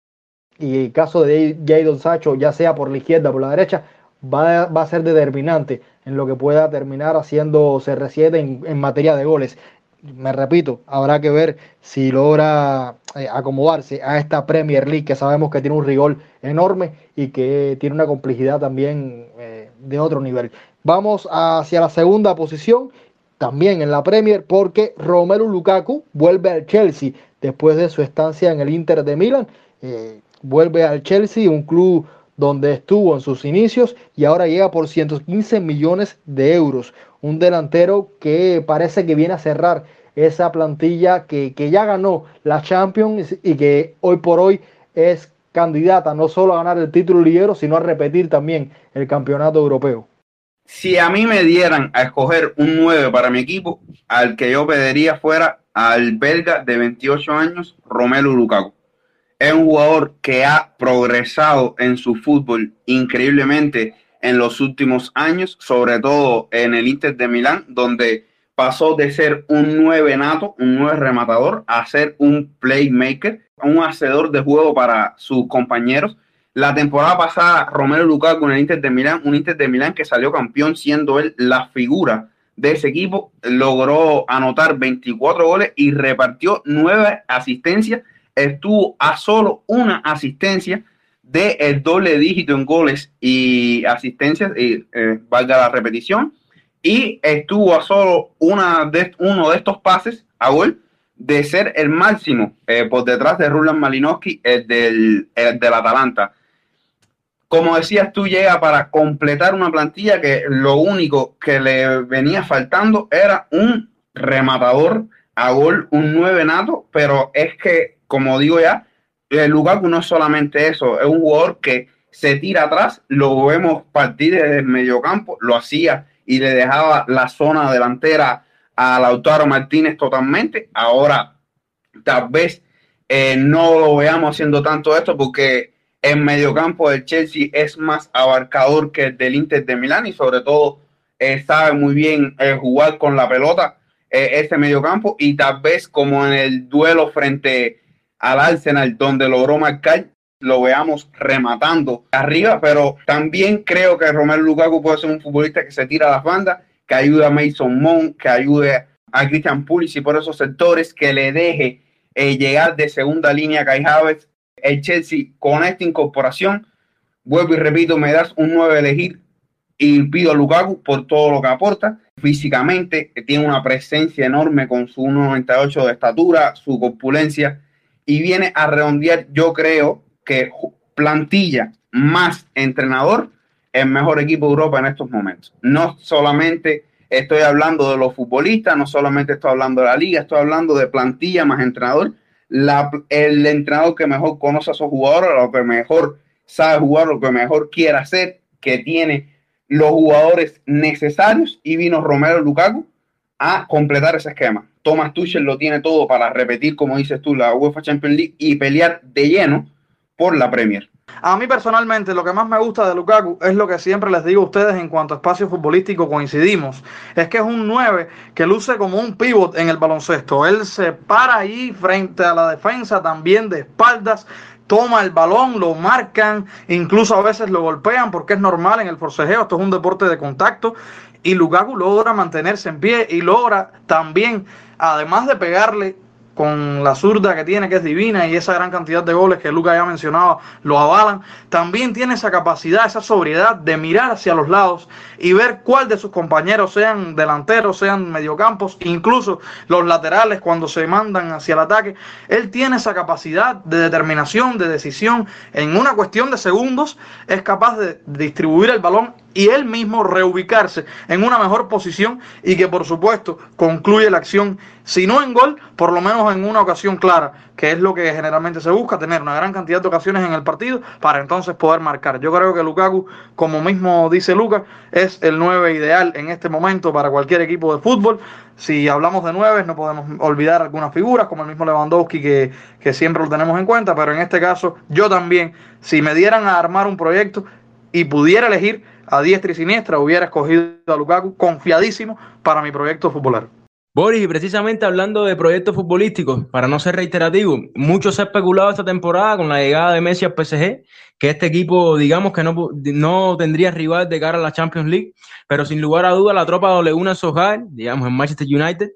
y el caso de Jadon Sacho, ya sea por la izquierda o por la derecha, va a, va a ser determinante en lo que pueda terminar haciendo CR7 en, en materia de goles me repito, habrá que ver si logra eh, acomodarse a esta Premier League que sabemos que tiene un rigor enorme y que tiene una complejidad también eh, de otro nivel. Vamos hacia la segunda posición, también en la Premier, porque Romelu Lukaku vuelve al Chelsea después de su estancia en el Inter de Milán. Eh, vuelve al Chelsea, un club donde estuvo en sus inicios y ahora llega por 115 millones de euros. Un delantero que parece que viene a cerrar esa plantilla que, ya ganó la Champions y que hoy por hoy es candidata no solo a ganar el título liguero, sino a repetir también el campeonato europeo.
Si a mí me dieran a escoger un 9 para mi equipo, al que yo pediría fuera al belga de 28 años, Romelu Lukaku. Es un jugador que ha progresado en su fútbol increíblemente en los últimos años, sobre todo en el Inter de Milán, donde pasó de ser un nueve nato, un nueve rematador, a ser un playmaker, un hacedor de juego para sus compañeros. La temporada pasada, Romero Lukaku en el Inter de Milán, un Inter de Milán que salió campeón siendo él la figura de ese equipo, logró anotar 24 goles y repartió nueve asistencias. Estuvo a solo una asistencia de el doble dígito en goles y asistencias, y eh, valga la repetición y estuvo a solo una de, uno de estos pases a gol de ser el máximo eh, por detrás de Rulan Malinowski, el del, el del Atalanta. Como decías tú, llega para completar una plantilla que lo único que le venía faltando era un rematador a gol, un nueve nato, pero es que, como digo ya, el Lukaku no es solamente eso, es un jugador que se tira atrás, lo vemos partir desde el mediocampo, lo hacía y le dejaba la zona delantera a Lautaro Martínez totalmente. Ahora, tal vez eh, no lo veamos haciendo tanto esto porque en mediocampo del Chelsea es más abarcador que el del Inter de Milán y sobre todo eh, sabe muy bien eh, jugar con la pelota este mediocampo y tal vez como en el duelo frente al Arsenal donde logró marcar lo veamos rematando arriba, pero también creo que Romero Lukaku puede ser un futbolista que se tira a las bandas, que ayude a Mason Mount, que ayude a Christian Pulisic por esos sectores, que le deje eh, llegar de segunda línea a Kai Havertz. El Chelsea con esta incorporación, vuelvo y repito, me das un 9 elegir y pido a Lukaku por todo lo que aporta. Físicamente tiene una presencia enorme con su 1,98 de estatura, su corpulencia y viene a redondear, yo creo, que plantilla más entrenador, el mejor equipo de Europa en estos momentos. No solamente estoy hablando de los futbolistas, no solamente estoy hablando de la liga, estoy hablando de plantilla más entrenador. El entrenador que mejor conoce a sus jugadores, lo que mejor sabe jugar, lo que mejor quiere hacer, que tiene los jugadores necesarios y vino Romero Lukaku a completar ese esquema. Thomas Tuchel lo tiene todo para repetir, como dices tú, la UEFA Champions League y pelear de lleno por la Premier.
A mí personalmente lo que más me gusta de Lukaku es lo que siempre les digo a ustedes en cuanto a espacio futbolístico coincidimos. Es que es un 9 que luce como un pivot en el baloncesto. Él se para ahí frente a la defensa también de espaldas. Toma el balón, lo marcan, incluso a veces lo golpean porque es normal en el forcejeo, esto es un deporte de contacto y Lukaku logra mantenerse en pie y logra también, además de pegarle con la zurda que tiene, que es divina, y esa gran cantidad de goles que Lucas ya mencionaba lo avalan, también tiene esa capacidad, esa sobriedad de mirar hacia los lados y ver cuál de sus compañeros, sean delanteros, sean mediocampos, incluso los laterales cuando se mandan hacia el ataque. Él tiene esa capacidad de determinación, de decisión, en una cuestión de segundos es capaz de distribuir el balón y él mismo reubicarse en una mejor posición y que por supuesto concluye la acción, si no en gol, por lo menos en una ocasión clara, que es lo que generalmente se busca, tener una gran cantidad de ocasiones en el partido para entonces poder marcar. Yo creo que Lukaku, como mismo dice Lucas, es el 9 ideal en este momento para cualquier equipo de fútbol. Si hablamos de 9, no podemos olvidar algunas figuras, como el mismo Lewandowski, que, que siempre lo tenemos en cuenta, pero en este caso yo también, si me dieran a armar un proyecto y pudiera elegir, a diestra y siniestra, hubiera escogido a Lukaku confiadísimo para mi proyecto futbolero.
Boris, y precisamente hablando de proyectos futbolísticos, para no ser reiterativo, mucho se ha especulado esta temporada con la llegada de Messi al PSG, que este equipo, digamos que no, no tendría rival de cara a la Champions League, pero sin lugar a duda la tropa Ole Sojar, digamos en Manchester United,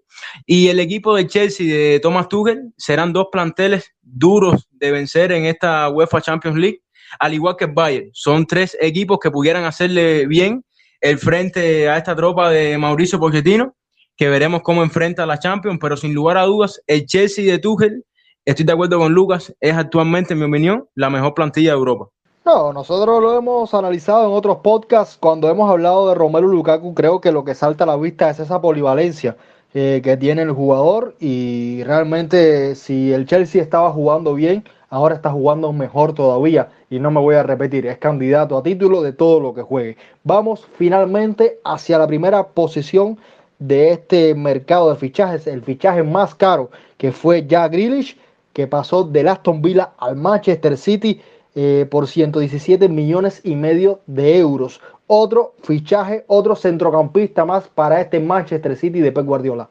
y el equipo de Chelsea de Thomas Tuchel serán dos planteles duros de vencer en esta UEFA Champions League al igual que Bayern. Son tres equipos que pudieran hacerle bien el frente a esta tropa de Mauricio Pochettino, que veremos cómo enfrenta a la Champions, pero sin lugar a dudas, el Chelsea de Tuchel, estoy de acuerdo con Lucas, es actualmente, en mi opinión, la mejor plantilla de Europa.
No, nosotros lo hemos analizado en otros podcasts cuando hemos hablado de Romelu Lukaku, creo que lo que salta a la vista es esa polivalencia eh, que tiene el jugador y realmente si el Chelsea estaba jugando bien, ahora está jugando mejor todavía y no me voy a repetir, es candidato a título de todo lo que juegue. Vamos finalmente hacia la primera posición de este mercado de fichajes, el fichaje más caro que fue Jack Grealish, que pasó del Aston Villa al Manchester City eh, por 117 millones y medio de euros. Otro fichaje, otro centrocampista más para este Manchester City de Pep Guardiola.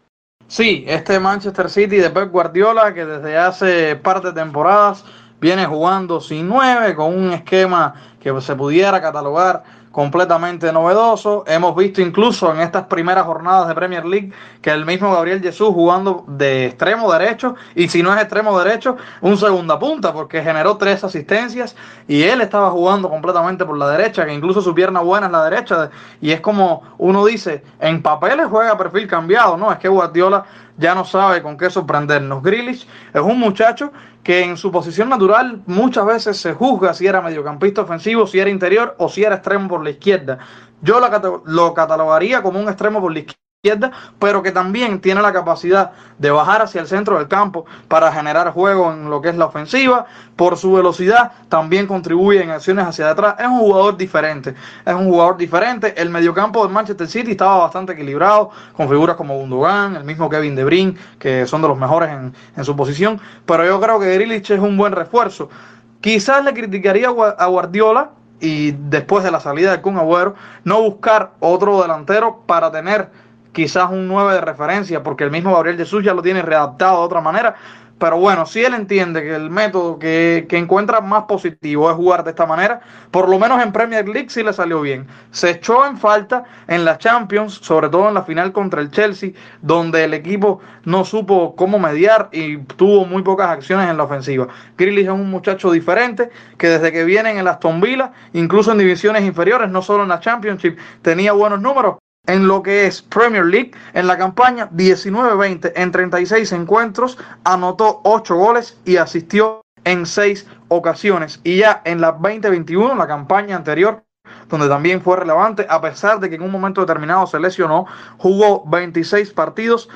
Sí, este Manchester City de Pep Guardiola que desde hace par de temporadas viene jugando sin nueve, con un esquema que se pudiera catalogar completamente novedoso. Hemos visto incluso en estas primeras jornadas de Premier League que el mismo Gabriel Jesús jugando de extremo derecho y si no es extremo derecho, un segunda punta porque generó tres asistencias y él estaba jugando completamente por la derecha, que incluso su pierna buena es la derecha y es como uno dice, en papeles juega perfil cambiado, no, es que Guardiola ya no sabe con qué sorprendernos. Grealish es un muchacho que en su posición natural muchas veces se juzga si era mediocampista ofensivo, si era interior o si era extremo por la izquierda. Yo lo catalogaría como un extremo por la izquierda pero que también tiene la capacidad de bajar hacia el centro del campo para generar juego en lo que es la ofensiva. Por su velocidad también contribuye en acciones hacia atrás. Es un jugador diferente. Es un jugador diferente. El mediocampo del Manchester City estaba bastante equilibrado con figuras como Gundogan, el mismo Kevin De Bruyne, que son de los mejores en, en su posición. Pero yo creo que Grealish es un buen refuerzo. Quizás le criticaría a Guardiola y después de la salida de Kun Agüero no buscar otro delantero para tener quizás un 9 de referencia, porque el mismo Gabriel Jesús ya lo tiene readaptado de otra manera. Pero bueno, si él entiende que el método que, que, encuentra más positivo es jugar de esta manera, por lo menos en Premier League sí le salió bien. Se echó en falta en la Champions, sobre todo en la final contra el Chelsea, donde el equipo no supo cómo mediar y tuvo muy pocas acciones en la ofensiva. Grealish es un muchacho diferente que desde que viene en el Aston Villa, incluso en divisiones inferiores, no solo en la Championship, tenía buenos números en lo que es Premier League. En la campaña 19-20 en 36 encuentros, anotó 8 goles y asistió en 6 ocasiones. Y ya en la 2021, la campaña anterior, donde también fue relevante, a pesar de que en un momento determinado se lesionó, jugó 26 partidos,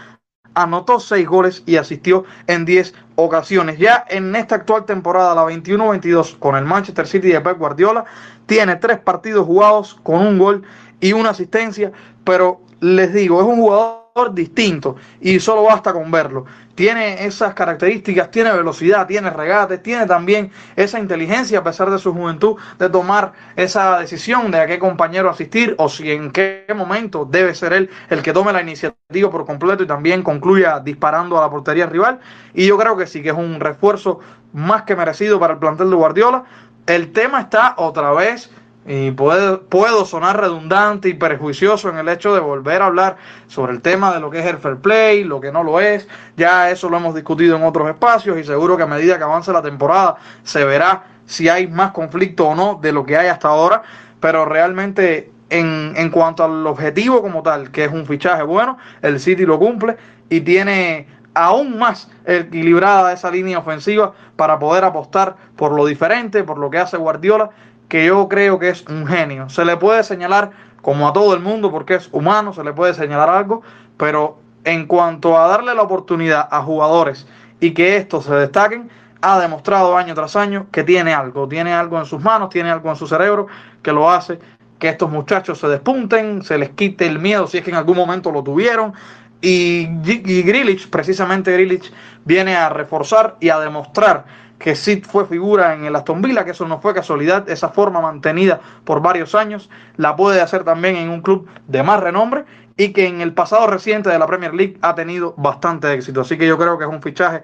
anotó 6 goles y asistió en 10 ocasiones. Ya en esta actual temporada, la 21-22, con el Manchester City de Pep Guardiola, tiene 3 partidos jugados con un gol y una asistencia, pero les digo, es un jugador distinto y solo basta con verlo. Tiene esas características, tiene velocidad, tiene regate, tiene también esa inteligencia a pesar de su juventud de tomar esa decisión de a qué compañero asistir o si en qué momento debe ser él el que tome la iniciativa por completo y también concluya disparando a la portería rival. Y yo creo que sí que es un refuerzo más que merecido para el plantel de Guardiola. El tema está otra vez y puedo, puedo sonar redundante y perjuicioso en el hecho de volver a hablar sobre el tema de lo que es el fair play, lo que no lo es. Ya eso lo hemos discutido en otros espacios y seguro que a medida que avance la temporada se verá si hay más conflicto o no de lo que hay hasta ahora. Pero realmente en, en cuanto al objetivo como tal, que es un fichaje bueno, el City lo cumple y tiene aún más equilibrada esa línea ofensiva para poder apostar por lo diferente, por lo que hace Guardiola que yo creo que es un genio. Se le puede señalar como a todo el mundo porque es humano, se le puede señalar algo, pero en cuanto a darle la oportunidad a jugadores y que estos se destaquen, ha demostrado año tras año que tiene algo, tiene algo en sus manos, tiene algo en su cerebro que lo hace que estos muchachos se despunten, se les quite el miedo si es que en algún momento lo tuvieron. Y, y Grilich, precisamente Grilich, viene a reforzar y a demostrar que sí fue figura en el Aston Villa, que eso no fue casualidad, esa forma mantenida por varios años, la puede hacer también en un club de más renombre y que en el pasado reciente de la Premier League ha tenido bastante éxito. Así que yo creo que es un fichaje.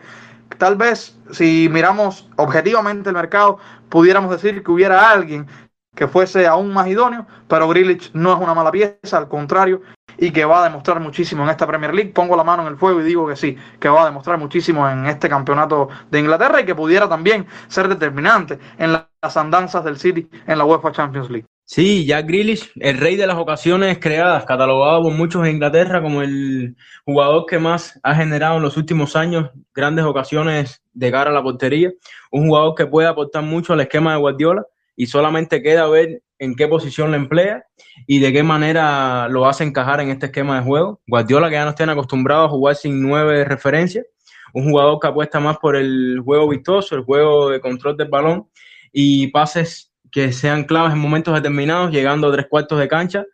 Tal vez si miramos objetivamente el mercado, pudiéramos decir que hubiera alguien que fuese aún más idóneo, pero Grilich no es una mala pieza, al contrario, y que va a demostrar muchísimo en esta Premier League. Pongo la mano en el fuego y digo que sí, que va a demostrar muchísimo en este campeonato de Inglaterra y que pudiera también ser determinante en las andanzas del City en la UEFA Champions League.
Sí, Jack Grealish, el rey de las ocasiones creadas, catalogado por muchos en Inglaterra como el jugador que más ha generado en los últimos años grandes ocasiones de cara a la portería, un jugador que puede aportar mucho al esquema de Guardiola y solamente queda ver en qué posición lo emplea y de qué manera lo hace encajar en este esquema de juego. Guardiola que ya nos tiene acostumbrado a jugar sin nueve referencias, un jugador que apuesta más por el juego vistoso, el juego de control del balón y pases que sean claves en momentos determinados, llegando a tres cuartos de cancha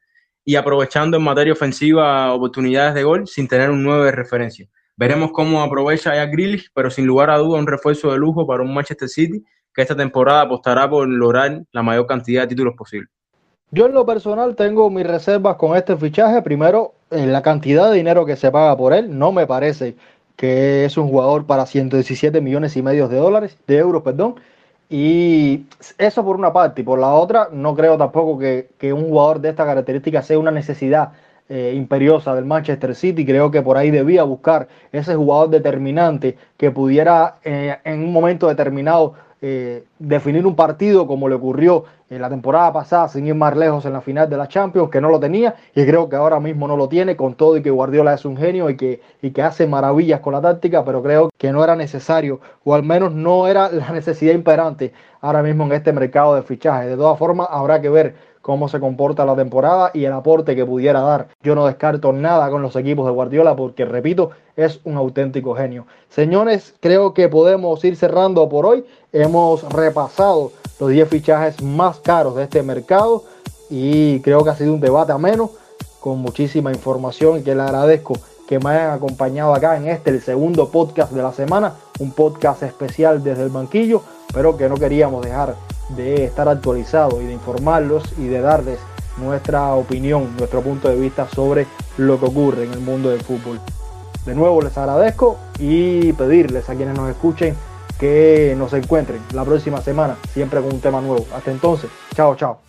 y aprovechando en materia ofensiva oportunidades de gol sin tener un 9 de referencia. Veremos cómo aprovecha a Grealish, pero sin lugar a duda un refuerzo de lujo para un Manchester City que esta temporada apostará por lograr la mayor cantidad de títulos posible.
Yo en lo personal tengo mis reservas con este fichaje. Primero, en la cantidad de dinero que se paga por él. No me parece que es un jugador para 117 millones y medio de dólares, de euros, perdón. Y eso por una parte. Y por la otra, no creo tampoco que, un jugador de esta característica sea una necesidad eh, imperiosa del Manchester City. Creo que por ahí debía buscar ese jugador determinante que pudiera eh, en un momento determinado eh, definir un partido como le ocurrió en la temporada pasada, sin ir más lejos en la final de la Champions, que no lo tenía y creo que ahora mismo no lo tiene, con todo y que Guardiola es un genio y que, y que hace maravillas con la táctica, pero creo que no era necesario, o al menos no era la necesidad imperante ahora mismo en este mercado de fichajes. De todas formas, habrá que ver cómo se comporta la temporada y el aporte que pudiera dar. Yo no descarto nada con los equipos de Guardiola porque, repito, es un auténtico genio. Señores, creo que podemos ir cerrando por hoy. Hemos repasado los 10 fichajes más caros de este mercado y creo que ha sido un debate ameno con muchísima información y que le agradezco que me hayan acompañado acá en este, el segundo podcast de la semana, un podcast especial desde el banquillo, pero que no queríamos dejar de estar actualizados y de informarlos y de darles nuestra opinión, nuestro punto de vista sobre lo que ocurre en el mundo del fútbol. De nuevo les agradezco y pedirles a quienes nos escuchen que nos encuentren la próxima semana, siempre con un tema nuevo. Hasta entonces, chao, chao.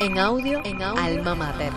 En audio, en audio, Alma Mater.